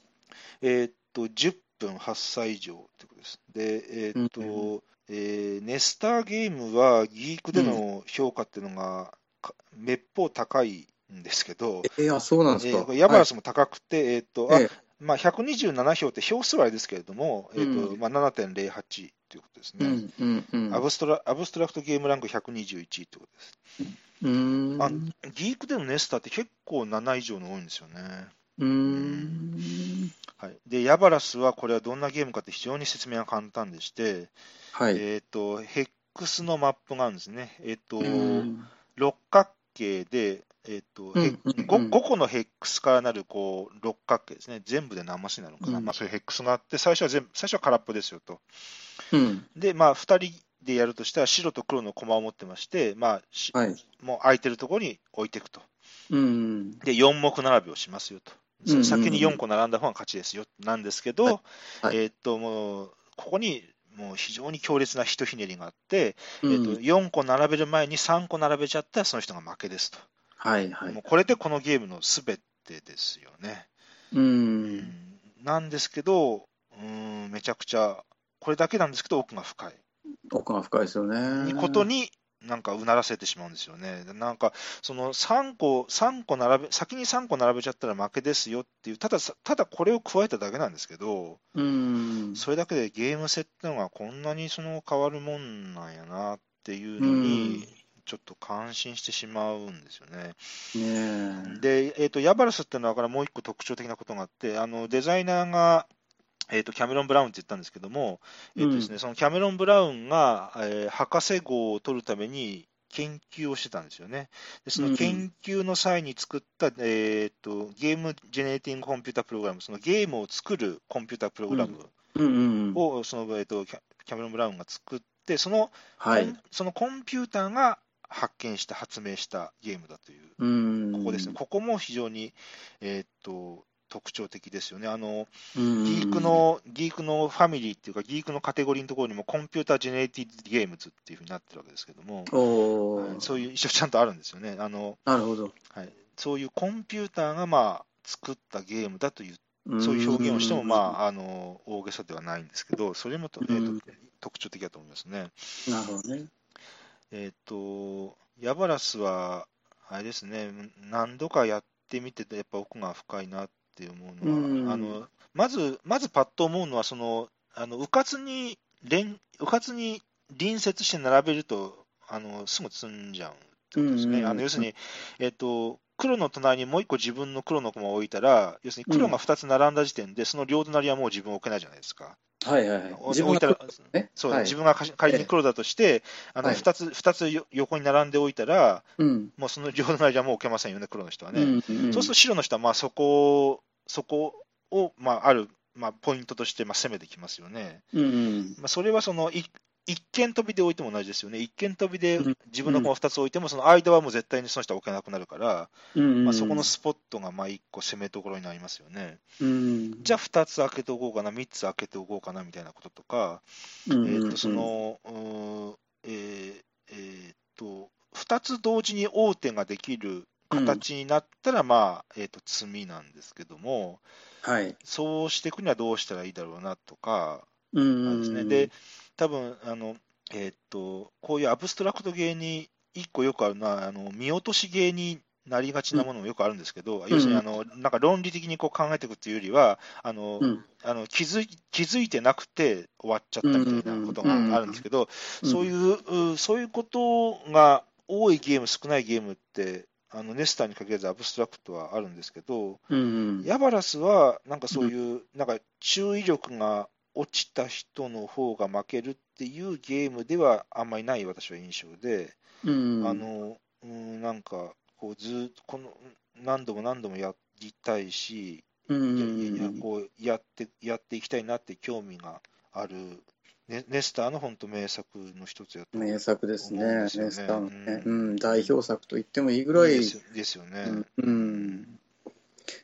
えーっと、10分8歳以上ってことです。で、えーっと、うえーネスターゲームはギークでの評価っていうのが、かめっぽう高いんですけど、えー、あ、そうなんですか。ヤバラスも高くて、えーっと、あええまあ、127票って票数はあれですけれども、えーっとうんまあ、7.08ということですね。うん。うん。うん。アブストラアブストラクトゲームランク121ということです。うん。あギークでのネスターって結構7以上の多いんですよね。うん。はい、で、ヤバラスはこれはどんなゲームかって非常に説明が簡単でして、はい。えっ、と、ヘックスのマップがあるんですね。えっ、と、うん六角形で、えっ、と、ヘッうんうんうん 5, 個のヘックスからなるこう六角形ですね。全部で何マスになるのかな。うんまあそういうヘックスがあって、最初は全部、最初は空っぽですよと。うん。で、まあ2人でやるとしたら白と黒の駒を持ってまして、まあ、しはい。もう空いてるところに置いていくと。うん。で、4目並びをしますよと。先に4個並んだ方が勝ちですよ。なんですけど、はいはいえーっと、もう、ここに、もう非常に強烈なひとひねりがあって、うんえーっと、4個並べる前に3個並べちゃったらその人が負けですと。はい。はいもう。これでこのゲームのすべてですよね。う。うんなんですけど、うん、めちゃくちゃ、これだけなんですけど、奥が深い。奥が深いですよね。にことに、なんかうならせてしまうんですよね。なんか、その3個、三個並べ、先に3個並べちゃったら負けですよっていう、たださ、ただこれを加えただけなんですけど、うん。それだけでゲーム性ってのがこんなにその変わるもんなんやなっていうのに、ちょっと感心してしまうんですよね。で、えっ、と、ヤバルスっていうのはからもう一個特徴的なことがあって、あの、デザイナーが、えっ、と、キャメロン・ブラウンって言ったんですけども、えっ、とですね、そのキャメロン・ブラウンが、えー博士号を取るために研究をしてたんですよね。で、その研究の際に作った、えっ、と、ゲームジェネレーティングコンピュータープログラム、そのゲームを作るコンピュータープログラムうんうん。を、その、えっ、と、キャキャメロン・ブラウンが作って、その、はいコン。そのコンピューターが発見した、発明したゲームだという、うんここですね、ここも非常に、えーっと特徴的ですよね。あのうんギークの、ギークのファミリーっていうか、ギークのカテゴリーのところにも、コンピュータージェネレティブゲームズっていうふうになってるわけですけども、そういう一応ちゃんとあるんですよね。あのなるほど。はい、そういうコンピューターがまあ作ったゲームだという、そういう表現をしても、まあ、あの大げさではないんですけど、それもと、えー特徴的だと思いますね。あ、なるほどね。えっ、と、ヤバラスは、あれですね、何度かやってみてて、やっぱ奥が深いなって思うのは、うんあのまず、まずパッと思うのは、その、あの、うかつに連、うかつに隣接して並べると、あの、すぐ積んじゃうってことですね。うんあの要するに、えっ、と、黒の隣にもう一個自分の黒の駒を置いたら、要するに黒が2つ並んだ時点で、その両隣はもう自分を置けないじゃないですか。はいはいはい。置いたら、ね。そう、はい自分がに黒だとして、あのはい2つ、二つよ横に並んでおいたら、うん。もうその両隣はもう置けませんよね、黒の人はね。うんうんそうすると白の人はまあそこ、そこを、まあ、ある、まあ、ポイントとしてまあ攻めてきますよね。うんうんまあ、それはそのい一見飛びで置いても同じですよね。一見飛びでうん。自分の駒を2つ置いても、その間はもう絶対にその人は置けなくなるから、うん。まあ、そこのスポットがまあ1個攻めどころになりますよね。うん。じゃあ2つ開けておこうかな、3つ開けておこうかなみたいなこととか、うん。えー、とその、えーえーと、2つ同時に王手ができる形になったら、まあ、えー、と詰みなんですけども、はい。そうしていくにはどうしたらいいだろうなとか、うん。なんですね。で、多分あの、えー、とこういうアブストラクトゲーに1個よくあるのは、あの見落としゲーになりがちなものもよくあるんですけど、要するにあのなんか論理的にこう考えていくっていうよりは、あのうん。あの気づい気づいてなくて終わっちゃったみたいなことがあるんですけど、そういううそういうことが多いゲーム、少ないゲームって、あのネスターに限らずアブストラクトはあるんですけど、うん。ヤバラスはなんかそういう、なんか注意力が落ちた人の方が負けるっていうゲームではあんまりない私は印象で、うん。あのうんなんかこうずーっとこの何度も何度もやりたいし、うん。いやいやこうやってやっていきたいなって興味がある、ね、ネスターの本当名作の一つやと名作ですね、ネスターのね、ううん。ん、代表作と言ってもいいぐらい、ですよですよね。うん。うん。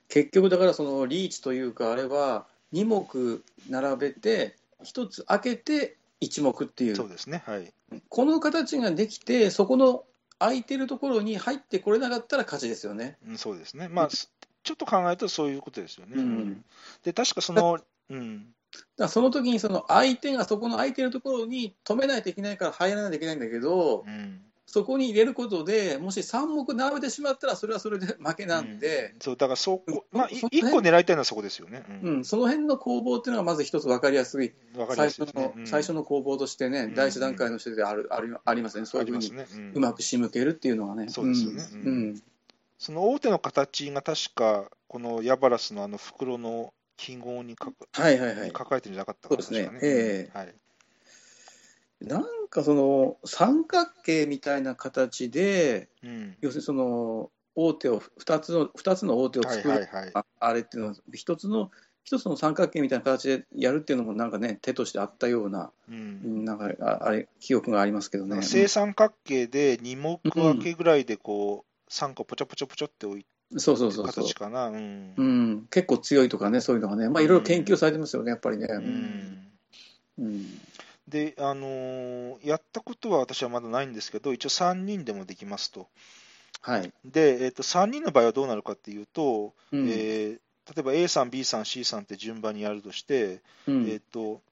結局、だからそのリーチというか、あれは2目並べて、1つ開けて1目っていう、そうですね、はい。この形ができて、そこの空いてるところに入ってこれなかったら勝ちですよね。うんそうですね。まあ、すちょっと考えるとそういうことですよね。うんで、確かその、うん、だその時にその相手がそこの空いてるところに止めないといけないから入らないといけないんだけど、うん。そこに入れることでもし3目並べてしまったらそれはそれで負けなんで、そう、だからそこ、まあ、いその一個狙いたいのはそこですよね。ううん。その辺の攻防っていうのがまず一つ分かりやすい、ん。わかりや最初の攻防としてね、うん。第一段階の人であるあるありますね、そういうふうに。うん。うまく仕向けるっていうのはね。そうですよね。ううん。ん。その大手の形が確か、このヤバラスのあの袋の記号にかかはいはいはい。書。かれてるんじゃなかったかなそうですね。えはい。なんかその三角形みたいな形で、うん。要するにその大手を2つの二つの大手をはい作る、はいはい。ああれっていうのは一つの一つの三角形みたいな形でやるっていうのもなんかね手としてあったようなうん。なんかああれ記憶がありますけどね。正三角形で2目分けぐらいでこう、3個ポチョポチョポチョって置いそうそうそうそう形。かな。うんう。ん、結構強いとかねそういうのがねまあいろいろ研究されてますよねやっぱりね。うんうんで、あのーやったことは私はまだないんですけど、一応3人でもできますと。はい。で、えっと3人の場合はどうなるかっていうと、うん。えー例えば A さん、B さん、C さんって順番にやるとして、うん。えっと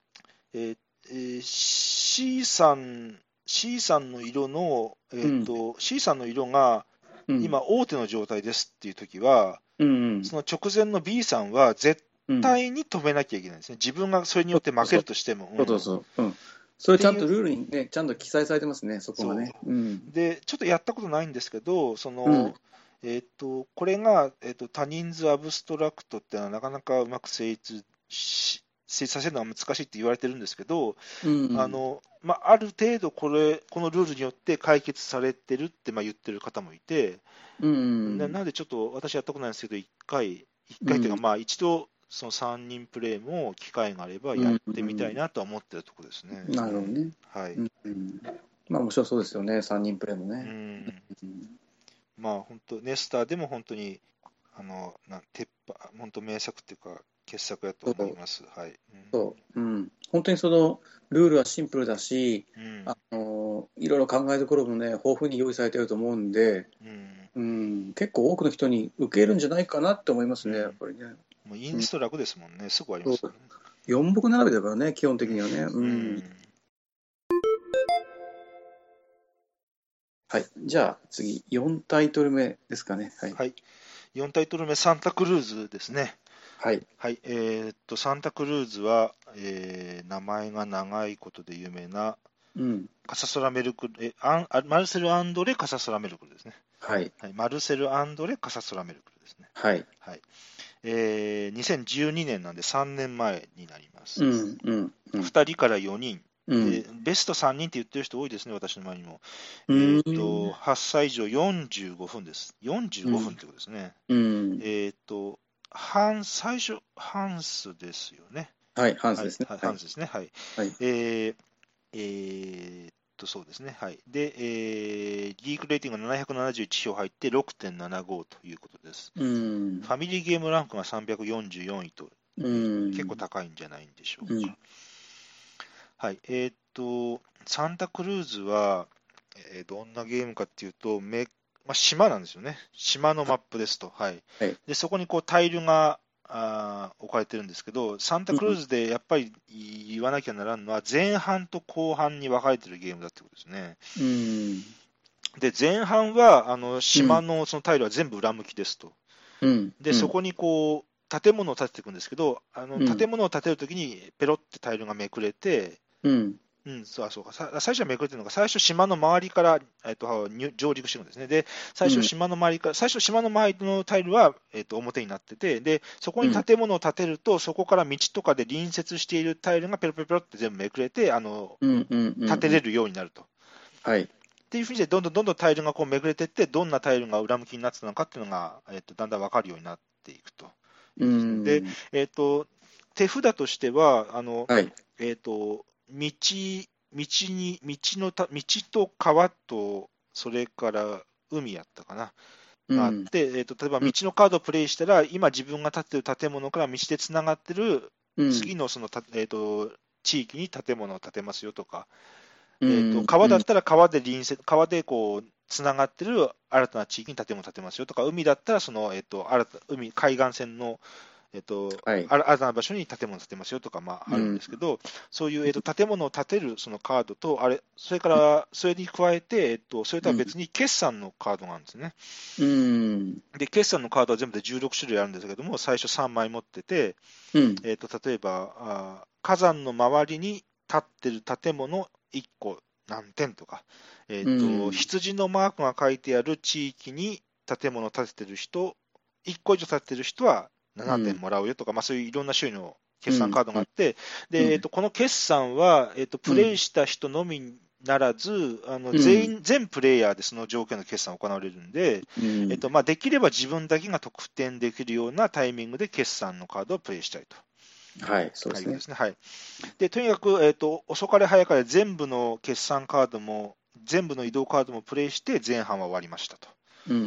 えーえー C さん、C さんの色の、えっと C さんの色がうん。今、大手の状態ですっていうときは、うんうん。その直前の B さんは絶うん対に止めなきゃいけないんですね。自分がそれによって負けるとしても。そうそうそう。うん。それちゃんとルールにね、ちゃんと記載されてますね、そこがね。うん。で、ちょっとやったことないんですけど、その、うんえっ、と、これが、えっ、と、多人数アブストラクトっていうのはなかなかうまく成立し、成立させるのは難しいって言われてるんですけど、うん。あの、まあ、ある程度これ、このルールによって解決されてるって、まあ、言ってる方もいて、うん。ななのでちょっと私やったことないんですけど、一回、一回っていうか、うんまあ、一度、その3人プレイも機会があればやってみたいなとは思ってるところですね。なるほどね。はい。うんうん。まあ面白そうですよね、3人プレイもうね。んうんまあ本当、ネスターでも本当に、あのなん鉄板本当名作っていうか、傑作やと思います。はい。うんそう、うん。本当にその、ルールはシンプルだし、うんあのいろいろ考えどころもね、豊富に用意されてると思うんで、うんうん、結構多くの人に受けるんじゃないかなって思いますね、やっぱりね。もうインスト楽ですもんね、すぐありますからね。4僕並べだからね、基本的にはね。ううんん。はい。じゃあ次、4タイトル目ですかね。はい。はい。4タイトル目、サンタクルーズですね。はい。はい。えーっと、サンタクルーズは、えー名前が長いことで有名な、うん。カサソラメルクル、えアンあマルセル・アンドレ・カサソラメルクルですね。はい。はい、マルセル・アンドレ・カサソラメルクルですね。はい。はい。えー2012年なんで3年前になります。うん。うん。うん。2人から4人、うんでベスト3人って言ってる人多いですね、私の周りにも。うんえーっと、8歳以上45分です。45分ってことですね。うん。えーっと、ハン、最初、ハンスですよね。はい。ハンスですね。はい、ハンスですね。はい。はいえーえーっと、そうですね。はい。で、えー、ギークレーティングが771票入って6.75ということです。うんフ。ァミリーゲームランクが344位と、うん。結構高いんじゃないんでしょうか。うんはい。えーっと、サンタクルーズは、えーどんなゲームかっていうと、めまあ、島なんですよね。島のマップですと。はい。はいで、そこにこうタイルがあー置かれてるんですけど、サンタクルーズでやっぱり言わなきゃならんのは、前半と後半に分かれてるゲームだってことですね。うん。で、前半は、あの島のそのタイルは全部裏向きですと。うん。で、そこにこう、建物を建てていくんですけど、あのうん建物を建てるときに、ペロってタイルがめくれて、うん。うん、そうそうかさ最初はめくれてるのが、最初、島の周りから、えっと入上陸してるんですね。で、最初、うん島の周りから、最初、島の周りのタイルは、えっと表になってて、で、そこに建物を建てると、そこから道とかで隣接しているタイルがペロペロペロって全部めくれて、あのうん。うん。うん。建てれるようになると。はい。っていうふうにして、どんどんどんどんタイルがこうめくれていって、どんなタイルが裏向きになってたのかっていうのが、えっとだんだん分かるようになっていくと。うん。で、えっと手札としては、あのはい。えっ、と、道、道に、道のた、道と川と、それから海やったかな、あって、えっ、と、例えば道のカードをプレイしたら、今自分が建ってる建物から道でつながってる、うん。次のそのた、えっ、と、地域に建物を建てますよとか、うん、えっ、と、川だったら川で隣接、川でこう、つながってる新たな地域に建物を建てますよとか、海だったら、その、えっ、と、新た、海、海岸線の、えっと、はいあら新たな場所に建物を建てますよとか、まあ、あるんですけど、そういう、えっと、建物を建てるそのカードと、あれ、それから、それに加えて、えっと、それとは別に決算のカードがあるんですね。うん。で、決算のカードは全部で16種類あるんですけども、最初3枚持ってて、うん。えっと、例えば、あー火山の周りに立ってる建物1個何点とか、えっと、うん羊のマークが書いてある地域に建物を建ててる人、1個以上建ててる人は7点もらうよとか、まあそういういろんな種類の決算カードがあって、うんで、えっと、この決算は、えっと、プレイした人のみならず、あのうん全員、全プレイヤーでその条件の決算が行われるんで、うん。えっとまあ、できれば自分だけが得点できるようなタイミングで決算のカードをプレイしたいと。はい、そうですねはいで。すねはい、でとにかく、えっと遅かれ早かれ全部の決算カードも、全部の移動カードもプレイして前半は終わりましたと。うんうんう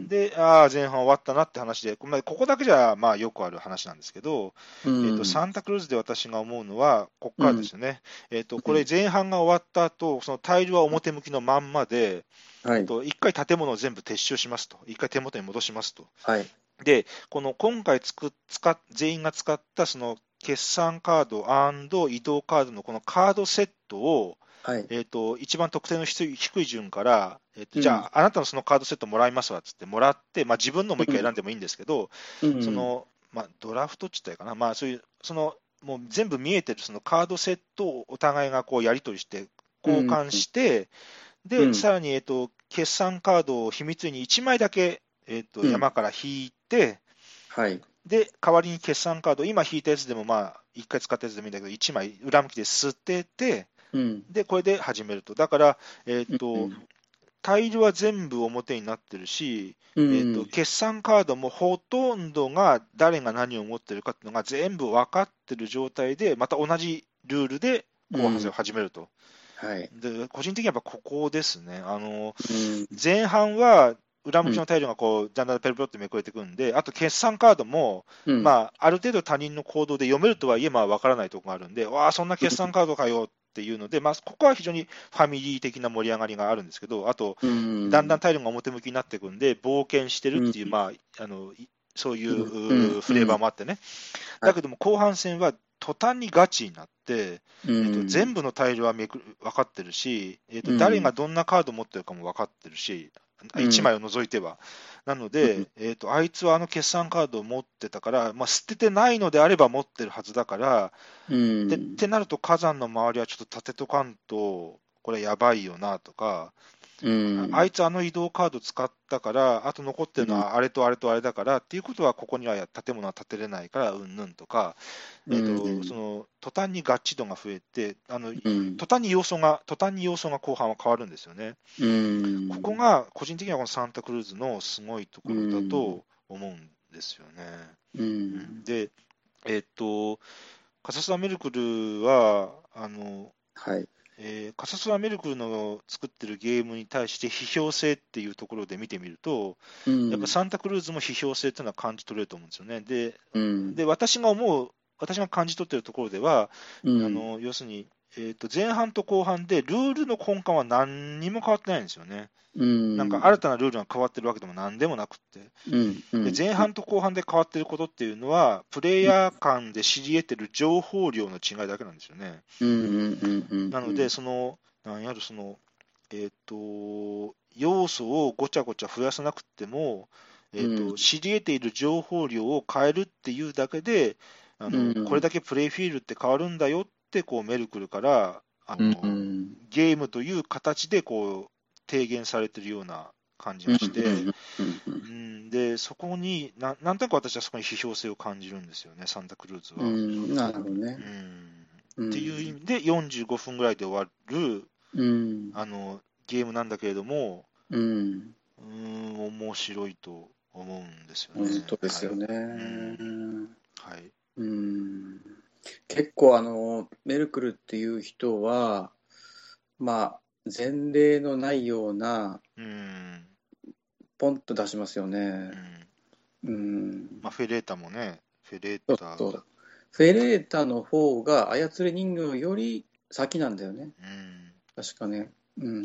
ん。で、ああ、前半終わったなって話で、まあここだけじゃまあよくある話なんですけど、うんえっとサンタクルーズで私が思うのは、ここからですよね、えっとこれ、前半が終わった後そのタイルは表向きのまんまで、はい。えっと一回建物を全部撤収しますと、一回手元に戻しますと。はい。で、この今回つく使っ全員が使ったその決算カード移動カードのこのカードセットを、はい。えー、と一番得点の低い低い順から、えーとうん。じゃあ、あなたのそのカードセットもらいますわっつってもらって、まあ、自分のもう一回選んでもいいんですけど、うん。そ、のまあ、ドラフトって言ったらいいかな、まあ、そういうそのもう全部見えてるそのカードセットをお互いがこうやり取りして、交換して、で、うん。さらに、えー、と決算カードを秘密に1枚だけ、えーとうん。山から引いて、はい。で、代わりに決算カード、今引いたやつでも、まあ、1回使ったやつでもいいんだけど、1枚裏向きで捨てて、うん。で、これで始めると。だから、えっ、と、うんタイルは全部表になってるし、うんえっと決算カードもほとんどが誰が何を持ってるかっていうのが全部分かってる状態で、また同じルールで後半戦を始めると。はい。で個人的にはやっぱここですね。あのうん。前半は裏向きのタイルがこう、だんだんペロペロってめくれてくんで、あと決算カードも、うん、まあ、ある程度他人の行動で読めるとはいえ、まあ、わからないところがあるんで、わあ、そんな決算カードかよっていうので、まあ、ここは非常にファミリー的な盛り上がりがあるんですけど、あと、うん、だんだんタイルが表向きになっていくんで、冒険してるっていう、うん。まあ、あのいそういうフレーバーもあってね、だけども後半戦は途端にガチになって、うん、えっと、全部のタイルはめく分かってるし、えっとうん。誰がどんなカード持ってるかも分かってるし、うん1枚を除いては。なので、うんえっと、あいつはあの決算カードを持ってたから、まあ、捨ててないのであれば持ってるはずだから、うん、でってなると火山の周りはちょっと立てとかんと、これやばいよなとか、うん、あいつあの移動カード使ったから、あと残ってるのはあれとあれとあれだから、っていうことはここには建物は建てれないから、うんぬんとか、えっとうんその途端に合致度が増えてあの、うん、途端に要素が、途端に要素が後半は変わるんですよね。うん、ここが個人的にはこのサンタクルーズのすごいところだと思うんですよね。うん、で、えっと、カサスラメルクルは、あのはい。えーカサスラメルクルの作ってるゲームに対して批評性っていうところで見てみると、うん、やっぱサンタクルーズも批評性っていうのは感じ取れると思うんですよね。で、うん、で私が思う、私が感じ取ってるところでは、うん、あの要するに、えー、と前半と後半でルールの根幹は何にも変わってないんですよね。うん、なんか新たなルールが変わってるわけでも何でもなくって、うん、うん、で前半と後半で変わってることっていうのは、プレイヤー間で知り得てる情報量の違いだけなんですよね。なので、その、なんやるその、えっ、と、要素をごちゃごちゃ増やさなくても、えーとうん。知り得ている情報量を変えるっていうだけで、あのうん。これだけプレイフィールって変わるんだよってこうメルクルからあうん、の、うん、ゲームという形でこう提言されてるような感じがして、うん、うんでそこにな、なんとなく私はそこに批評性を感じるんですよね、サンタクルーズは。うん、なるほどね。うんっていう意味で45分ぐらいで終わるうん、あのゲームなんだけれども、うん、うーん、面白いと思うんですよね。本当ですよね。はい。はい。うん結構あのメルクルっていう人はまあ前例のないようなうん。ポンと出しますようね。んうん、まあ、フェレータもね、フェレータそうフェレータの方が操り人形より先なんだよね。うん。確かね。うん、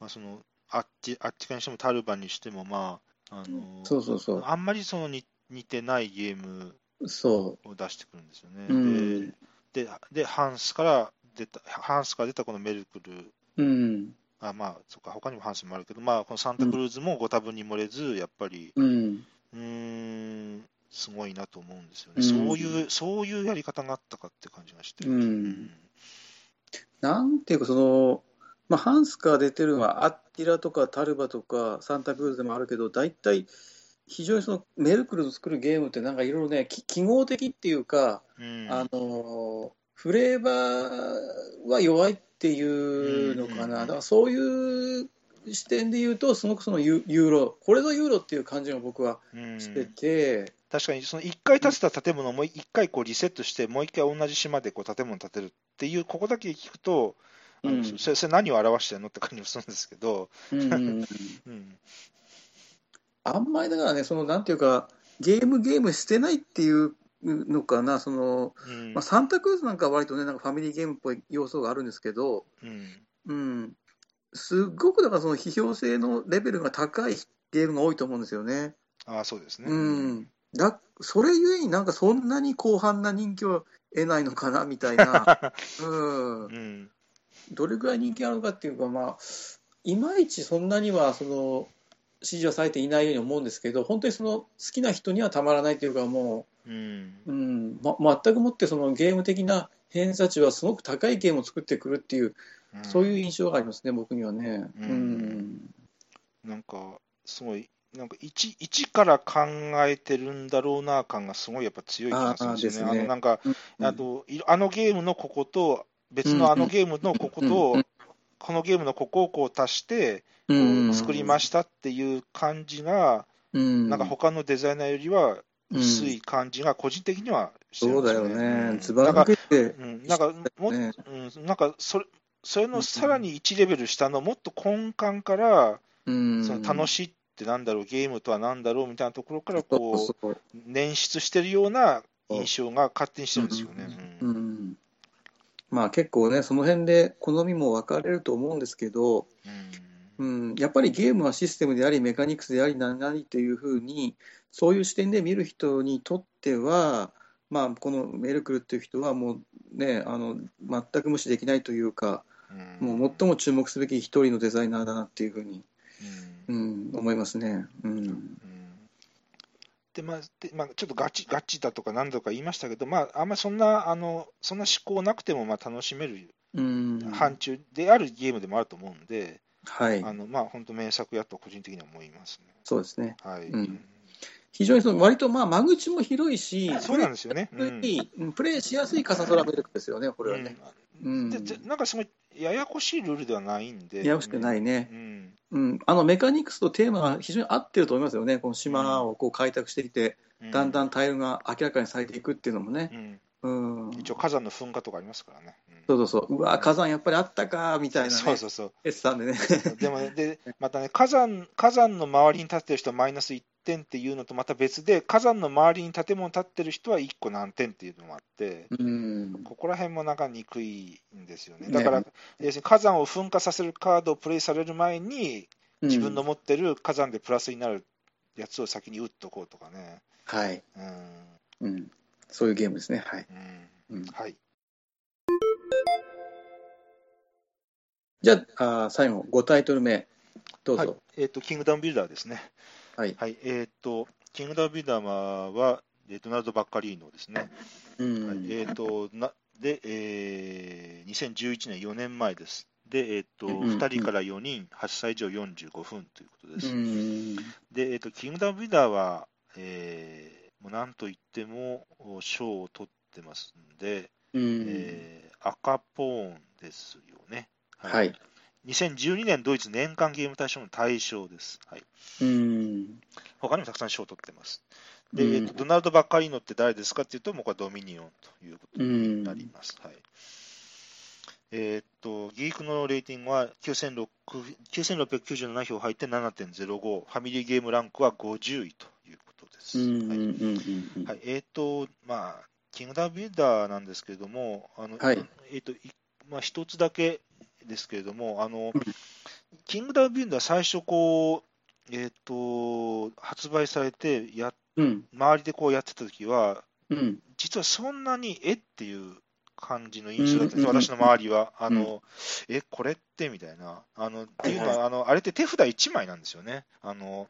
まあ、その、あっち、あっちかにしてもタルバンにしても、まあ、あの、そうそうそう。あんまりその似似てないゲームそを出してくるんですよね。う。うん、でで、で、ハンスから出た、ハンスから出たこのメルクル、うん、あまあ、そっか、他にもハンスもあるけど、まあ、このサンタクルーズもご多分に漏れず、やっぱり、うん、うーん、すごいなと思うんですよね。うんそういう、そういうやり方があったかって感じがして。うんなんていうかその、まあ、ハンスから出てるのはアッティラとかタルバとかサンタクルーズでもあるけど大体非常にそのメルクルの作るゲームってなんかいろいろねき記号的っていうか、うん。あのフレーバーは弱いっていうのかな、うんだからそういう視点で言うとすごくそのユユーロこれぞユーロっていう感じが僕はうん。してて、確かに、その一回建てた建物をもう一回こうリセットして、もう一回同じ島でこう建物建てるっていう、ここだけ聞くと、うん。それ何を表してるのって感じもするんですけど、うん。うん あんまりだからねそのなんていうかゲームゲームしてないっていうのかなそのうん。まあ、サンタクルーズなんかは割とね、なんかファミリーゲームっぽい要素があるんですけど、うん。うん、すっごくだからその批評性のレベルが高いゲームが多いと思うんですよね。ああ、そうですね。うん、だそれゆえになんかそんなに広範な人気を得ないのかなみたいな、うん。う、ん。どれぐらい人気あるのかっていうか、まあ、いまいちそんなにはその支持はされていないように思うんですけど、本当にその好きな人にはたまらないというか、もう、うん。うんま、全くもってそのゲーム的な偏差値はすごく高いゲームを作ってくるっていう、そういう印象がありますね、僕にはね。ううん。んなんか、すごい、なんか一一から考えてるんだろうな感がすごいやっぱ強い気がするんですよね。あね。のなんか、うん。あといあのゲームのここと、別のあのゲームのここと、うん。このゲームのここをこう足して、作りましたっていう感じが、うん。なんか他のデザイナーよりは薄い感じが個人的にはしてるそうだよんですよね。ね、うん。ずば抜けて、うん、なんかも、ね。うん、なんかそれそれのさらに1レベル下のもっと根幹から、うん、その楽しいってなんだろう、ゲームとはなんだろうみたいなところからそうこそうう。捻出してるような印象が勝手にしてるんですよね。ううんん。まあ結構ね、その辺で好みも分かれると思うんですけど、うん、やっぱりゲームはシステムであり、メカニクスであり、何々というふうに、そういう視点で見る人にとっては、まあ、このメルクルっていう人は、もうね、あの全く無視できないというか、うん。もう最も注目すべき一人のデザイナーだなっていうふうに、うん。うん、思いますね。うん。うん。でまあでまあ、ちょっとガチガチだとか何度か言いましたけど、まあ、あんまりそんなあのそんな思考なくてもまあ楽しめるうん、範疇であるゲームでもあると思うんで、はい、あのまあ、本当、名作やと個人的には思いますね。そうですね。はい。うん。非常にその割とまあ間口も広いし、そうなんですよね。プレイうんプレイしやすいカサドラメルクですよね、これはね。ううん。んででなんかすごいややこしいルールではないんで。ややこしくないね。う。ん。うん、あのメカニクスとテーマが非常に合ってると思いますよね、この島をこう開拓してきて、うん。だんだんタイルが明らかにされていくっていうのもね、一応、火山の噴火とかありますからね。うん。そうそうそう、うわ、火山やっぱりあったかみたいなね、そうそうそう。S さんでね、でもね、でまたね火山、火山の周りに立ってる人はマイナス1点っていうのとまた別で、火山の周りに建物建ってる人は1個何点っていうのもあって、うん、ここら辺もなんか憎いんですよね。ね。だから、要するに火山を噴火させるカードをプレイされる前に、自分の持ってる火山でプラスになるやつを先に打っとこうとかね。はい、うん。うん、そういうゲームですね、はい。うんうんはい。じゃああー、最後、5タイトル目、どうはいぞ。えっ、と、キングダムビルダーですね。はい、はい。えっ、と、キングダムビルダーは、えードナルド・バッカリーノですね。うんはいえー、となで、えー2011年、4年前です。で、えーとうんうん2人から4人、8歳以上45分ということです。うんで、えーと、キングダムビルダーは、えーなんといってもお賞を取ってますんで、うん。えー赤ポーンですよね。はい、2012年ドイツ年間ゲーム大賞の大賞です。はい、うん。他にもたくさん賞を取ってます。で、うん。えーとドナルド・バッカリーノって誰ですかっていうと、僕はドミニオンということうんになります。はい。えーっと、ギークのレーティングは96 9697票入って7.05、ファミリーゲームランクは50位というはい。うんうんはい、えーっと、まあ、キングダムビルダーなんですけれども、あのはい。えーっといまあ、一つだけですけれども、あのうん。キングダムビルダー、最初こう、えーっと、発売されてや、うん。周りでこうやってた時は、うん。実はそんなにえっていう感じの印象だったんです、うんうんうん私の周りは。あの、え、これってみたいな。あの、っていうのは、あの、あれって手札1枚なんですよね。あの、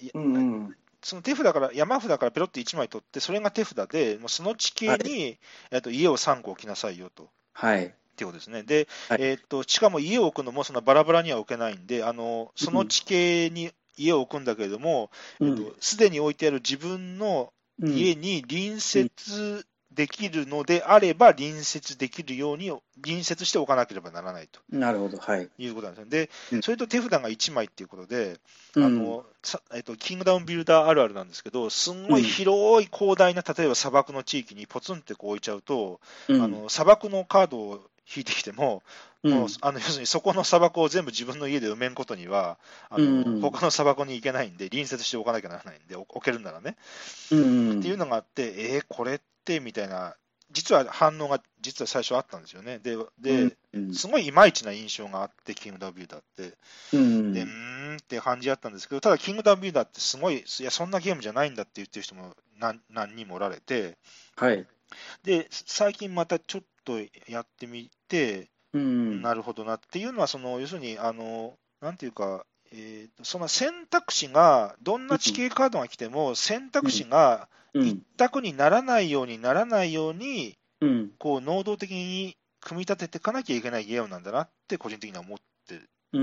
いうんうんその手札から、山札からペロって1枚取って、それが手札で、もうその地形に、えっと、家を3個置きなさいよと。っはい。ていうことですね。で、はいえっと、しかも家を置くのもそんなバラバラには置けないんで、あの、その地形に家を置くんだけれども、うんえっと、すでに置いてある自分のうん家に隣接できるのであれば、隣接できるように、隣接しておかなければならないと。なるほど、はい。いうことなんですよ。でう、ん。それと手札が1枚っていうことで、うん。あのさえっと、キングダウンビルダーあるあるなんですけど、すんごい広い広大な、例えば砂漠の地域にポツンってこう置いちゃうと、うん。あの砂漠のカードを引いてきても、うん。もうあの要するにそこの砂漠を全部自分の家で埋めんことには、あのうん。他の砂漠に行けないんで、隣接しておかなきゃならないんで、お置けるならね。うん。っていうのがあって、えー、これってみたいな、実は反応が実は最初あったんですよね。で、でうんすごいいまいちな印象があって、キングダムビルダーって。うんで、うーんって感じだったんですけど、ただ、キングダムビルダーってすごい、いや、そんなゲームじゃないんだって言ってる人も何何人もおられて、はい。で、最近またちょっとやってみて、うんなるほどなっていうのは、その要するに、あのなんていうか、えーとその選択肢が、どんな地形カードが来ても、選択肢が一うん。択にならないようにならないように、うん。こう能動的に組み立てていかなきゃいけないゲームなんだなって、個人的には思ってうる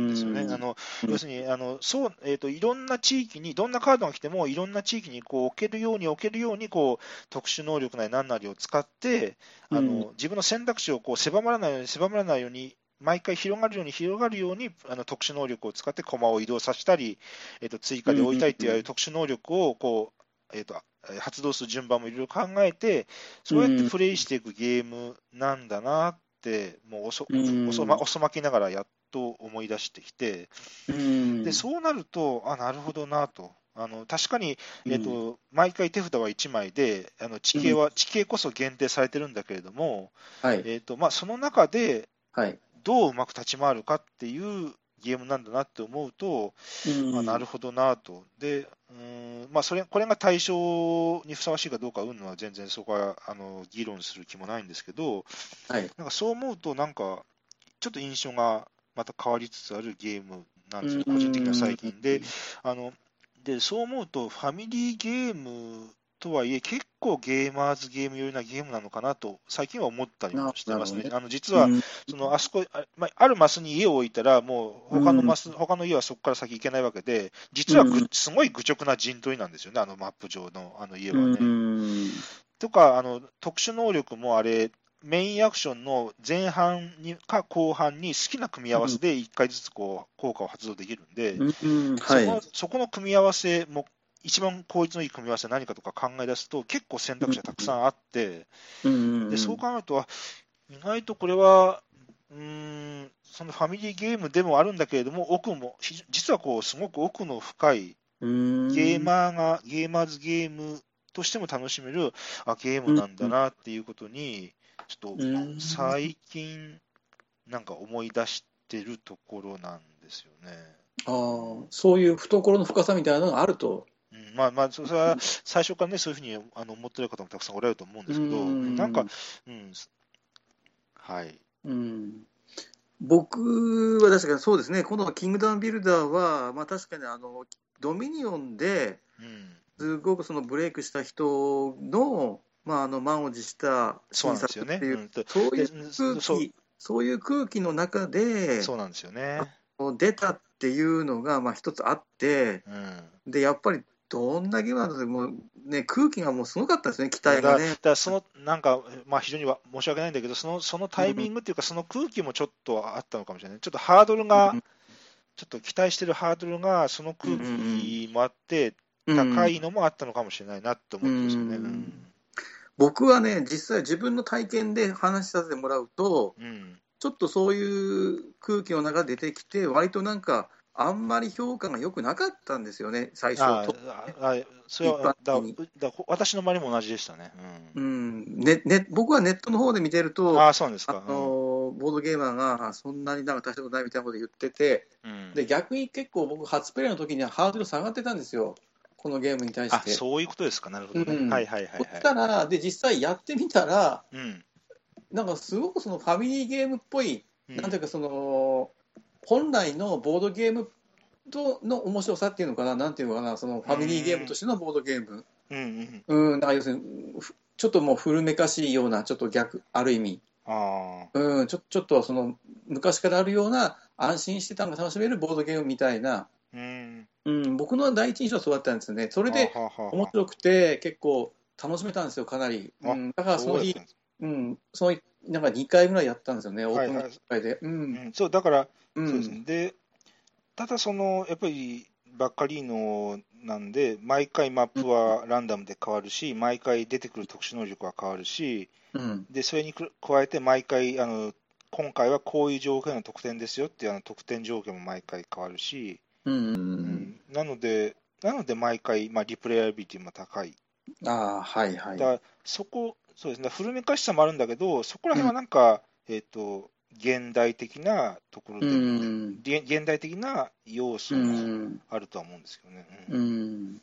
んんですよね。あのうん。要するにあのそう、えーと、いろんな地域に、どんなカードが来ても、いろんな地域にこう置けるように、置けるようにこう、特殊能力なり何なりを使って、あのうん。自分の選択肢をこう狭まらないように、狭まらないように、毎回広がるように、広がるように、あの特殊能力を使って駒を移動させたり、えー、と追加で置いたいっていう特殊能力をこう、えー、とえー発動する順番もいろいろ考えて、そうやってプレイしていくゲームなんだなって、もう遅ま遅まきながらやっと思い出してきて、うんでそうなると、あなるほどなと。あの確かに、えっと毎回手札は1枚で、あの地形は、地形こそ限定されてるんだけれども、はい。えっとまあ、その中ではい。どううまく立ち回るかっていうゲームなんだなって思うと、うんあなるほどなと。で、うーんまあ、それこれが対象にふさわしいかどうかうんのは全然そこはあの議論する気もないんですけど、はい。なんかそう思うと、なんかちょっと印象がまた変わりつつあるゲームなんですよ、個人的には最近。で、あのでそう思うと、ファミリーゲームとはいえ、結構ゲーマーズゲーム寄りなゲームなのかなと、最近は思ったりもしてますね。なあの実は、うん。そのあそこあ,、まあ、あるマスに家を置いたら、もう他のマス、他の家はそこから先行けないわけで、実はぐ、うん。すごい愚直な陣取りなんですよね、あのマップ上のあの家はね。うんとかあの、特殊能力もあれ、メインアクションの前半にか後半に好きな組み合わせで1回ずつこう効果を発動できるんで、うん。はい。そこ。そこの組み合わせも、一番効率のいい組み合わせは何かとか考え出すと、結構選択肢がたくさんあって、うんでそう考えると、あ意外とこれは、うーん、そのファミリーゲームでもあるんだけれども、奥も、ひ実はこう、すごく奥の深いうんゲーマーが、ゲーマーズゲームとしても楽しめる、あ、ゲームなんだなっていうことに、ちょっとうん最近、なんか思い出してるところなんですよね。あーそういう懐の深さみたいなのがあると。うん、まあまあ、そそれは最初からね、そういうふうにあの思ってる方もたくさんおられると思うんですけど、うんなんか、うん、はい。うん僕は確かにそうですね、このキングダムビルダーは、まあ、確かにあのドミニオンでうんすごくそのブレイクした人の,、まあ、あの満を持したそう新。作っていう、うんでそういうで空そう気、そういう空気の中でそうなんですよね。出たっていうのがまあ一つあって、うんでやっぱりどんなゲームなんだってもう、ね、空気がもうすごかったですね、期待がね。だからそのなんか、まあ、非常には申し訳ないんだけど、そのそのタイミングっていうか、その空気もちょっとあったのかもしれない、ちょっとハードルが、うんちょっと期待してるハードルが、その空気もあって、うん高いのもあったのかもしれないなと思うんですよね。僕はね、実際自分の体験で話しさせてもらうと、うん。ちょっとそういう空気の中で出てきて、割となんか、あんまり評価が良くなかったんですよね、最初。あとああそれはだだ私の周りも同じでしたね。ううんんねね、僕はネットの方で見てると、あああ、そうですか。のボードゲーマーがそんなになんか大したことないみたいなこと言ってて、うんで逆に結構僕、初プレイの時にはハードル下がってたんですよ、このゲームに対しあて。そういうことですか、なるほどね。うんはいはいはいそしたはら、で実際やってみたら、い。うんなんかすごくそのファミリーゲームっぽい、うんなんていうかその、本来のボードゲームとの面白さっていうのかな、なんていうのかな、そのファミリーゲームとしてのボードゲーム、うんうんうん、なんか要するに、ふちょっともう古めかしいような、ちょっと逆、ある意味、ああうん、ちょちょっとその昔からあるような、安心してたのが楽しめるボードゲームみたいな、うん。うん、僕の第一印象はそうだったんですよね。それではははは面白くて、結構楽しめたんですよ、かなり。あうん、だからその日そうん、そのなんか2回ぐらいやったんですよね、オープンはいはい会で。う、うんんそうだから、うん、そうですね。で、ただその、やっぱりバッカリーノなんで、毎回マップはランダムで変わるし、毎回出てくる特殊能力は変わるし、うん、でそれにく加えて、毎回あの、今回はこういう条件の得点ですよっていうあの得点条件も毎回変わるし、うん、うん、うんなので、なので毎回、まあ、リプレイアビリティも高い。ああ、はいはい。だそこ、そうですね、古めかしさもあるんだけど、そこら辺はなんか、えっ、と、現代的なところうでも、ん、げ現代的な要素うもん、あるとは思うんですけどね。ううん。ん。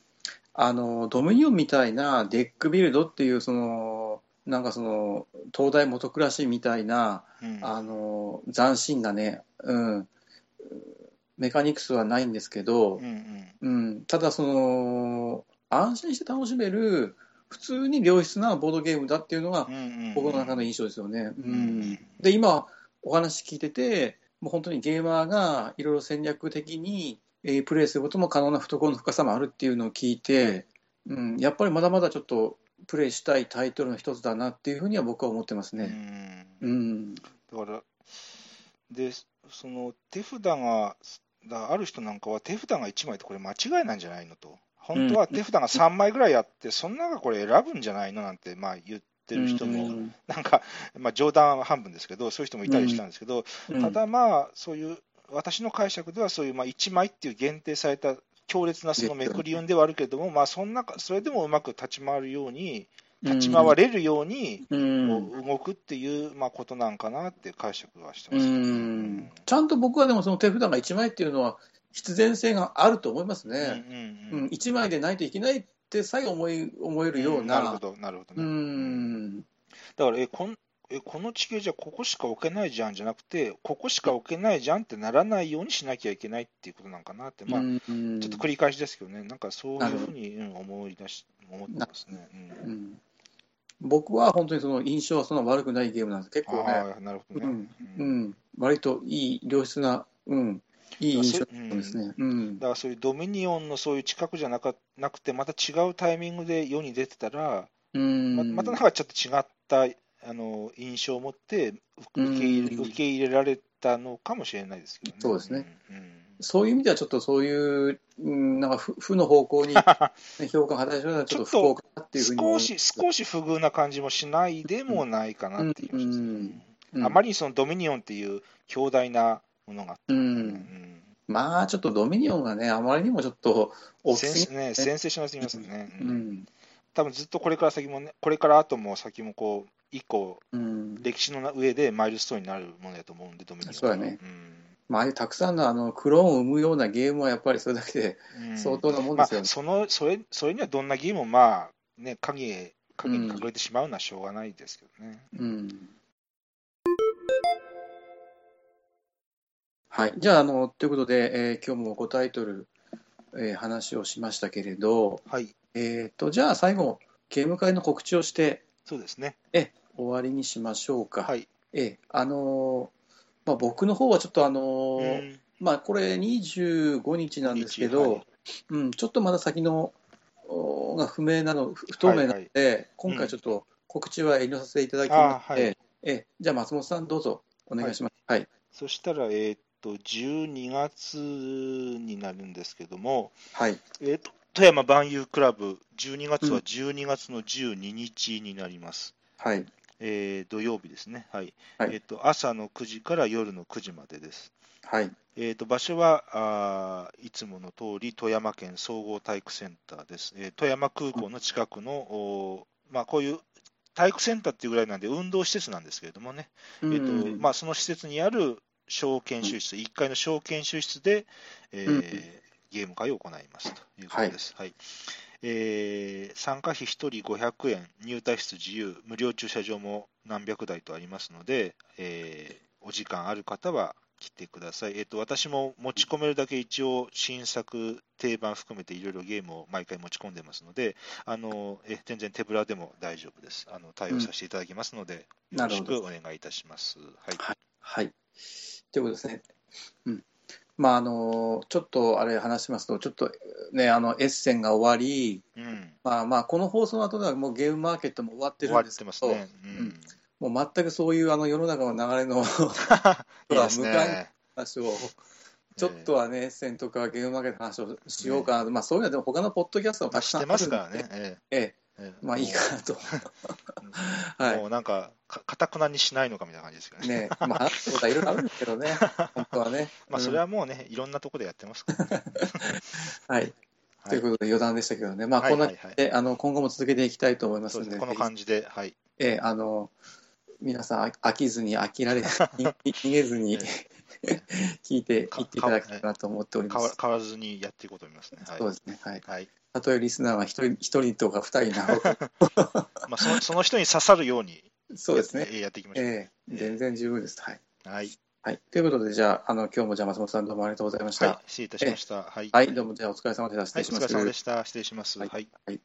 あの、ドミニオンみたいなデックビルドっていう、その、なんかその、灯台下暗しみたいな、うん。あの、斬新なね、うん、メカニクスはないんですけどう、んうん、ただその、安心して楽しめる、普通に良質なボードゲームだっていうのがうんうんうん。僕の中の印象ですよね。ううんん、で、今、お話聞いてて、もう本当にゲーマーがいろいろ戦略的に、えープレイすることも可能な懐の深さもあるっていうのを聞いて、うん、やっぱりまだまだちょっとプレイしたいタイトルの一つだなっていうふうには僕は思ってますうね。んうん、だから、で、その手札が、だある人なんかは手札が1枚ってこれ間違いなんじゃないのと。本当は手札が3枚ぐらいあって、その中これ選ぶんじゃないのなんてまあ言ってってる人も、うんなんか、まあ、冗談半分ですけど、そういう人もいたりしたんですけど、うん。ただまあ、そういう、私の解釈では、そういうまあ1枚っていう限定された強烈なそのめくり運ではあるけれども、まあ、そんなそれでもうまく立ち回るように、立ち回れるように、動くっていう、まあ、ことなんかなって解釈はしてうます、ん。ちゃんと僕はでもその手札が1枚っていうのは必然性があると思いますうんね。うんうん。うん、1枚でないといけないってさえ思い思えるような。なるほど、なるほどうね。んだからえこんえ、この地形じゃここしか置けないじゃんじゃなくて、ここしか置けないじゃんってならないようにしなきゃいけないっていうことなんかなって、まあ、うんちょっと繰り返しですけどね、なんかそういうふうに、うん思い出し、思ってますね。うんうん僕は本当にその印象はそんな悪くないゲームなんです。結構ね、なるほどね。うん、割といい良質な、うん、いい印象ですね。うん。だからそういうドミニオンのそういう近くじゃなかなくて、また違うタイミングで世に出てたら、うん。ままたなんかちょっと違ったあの印象を持って受け入れ、うん受け入れられたのかもしれないですけどね。そうですね。うん。うん。そういう意味ではちょっとそういう、うん、なんか負負の方向に、ね、評価が働いてるのはちょっと不幸かなっていうふうに思少いし少し不遇な感じもしないでもないかなっていううん。あまりにそのドミニオンっていう強大なものがあって、ううん。ん、まあちょっとドミニオンがね、あまりにもちょっと大きすぎね、センセーショナルすぎますよね、ううん。ん多分ずっとこれから先もね、これから後も先もこう、一個、うん。歴史の上でマイルストーンになるものだと思うんで、ドミニオンは。そうだね。うん。まあ、ああいうたくさんのあのクローンを生むようなゲームはやっぱりそれだけでうん。相当なもんまあですよね。そのそれそれにはどんなゲームも、まあね、影へ影に隠れてしまうのはしょうがないですけどね。うんはい、じゃああの、ということで、えー今日も5タイトル、えー話をしましたけれど、はい、えー、とじゃあ最後、ゲーム会の告知をして、そうですね。え終わりにしましょうか。はい。えあのーまあ、僕の方はちょっとあのまあ、これ25日なんですけど、はいうん、ちょっとまだ先のおが不明なの、不不透明なので、今回ちょっと告知は遠慮させていただきますので、あはいえじゃあ松本さんどうぞお願いします。はい。そしたら、えーっと、12月になるんですけども、はい。えーっと、富山万有クラブ、12月は12月の12日になります。はい。えー土曜日ですね。はい。はいえーっと、朝の9時から夜の9時までです。はい。えー、と場所はあーいつもの通り富山県総合体育センターです。えー富山空港の近くの、おーまあ、こういう体育センターっていうぐらいなんで、運動施設なんですけれどもね、えーとまあ、その施設にある小研修室、1階の小研修室で、えーうんゲーム会を行いますということです。はいえー参加費1人500円、入退室自由、無料駐車場も何百台とありますので、えーお時間ある方は来てください。えっ、と、私も持ち込めるだけ一応、新作、定番含めていろいろゲームを毎回持ち込んでますので、あのえ全然手ぶらでも大丈夫です。あの対応させていただきますので、よろしくお願いいたします。はい。はい。ということですね。うん。まあ、あの、ちょっとあれ話しますと、ちょっとね、あの、エッセンが終わり、うん。まあまあ、この放送の後ではもうゲームマーケットも終わってるんですけど、ますね。うん。もう全くそういうあの世の中の流れの いいです無関ね。話を、ちょっとはね、エッセンとかゲームマーケットの話をしようかな、まあそういうのはでも他のポッドキャストもたくさんあるんでしてますからね。ええまあいいかなと。もう はいもうなんか、かたくなにしないのかみたいな感じですけどね。ね、まあ話すことはいろいろあるんですけどね、本当はね。まあ、それはもうね、いろんなところでやってますからね。う んはい。ということで余談でしたけどね、まあこんなはいはいあの今後も続けていきたいと思いますので、でこの感じで、はい。ええ、あの、皆さんあ飽きずに飽きられ、逃げずに聞いていっていただけたらなと思っております。変わ変わらずにやっていこうと思いますね。はい。そうですね。はい。はいたとえリスナーが一人一人とか二人なろうとまあ、そのその人に刺さるようにそうですね。えやっていきましょう。ええ全然十分です。はい。はい、はい。ということで、じゃあ、あの、今日もじゃあ松本さんどうもありがとうございました。はい、失礼いたしました。はい、はい、どうもじゃあお疲れ様でした。失はい、お疲礼します。れ様でした。失礼します。はいはいはい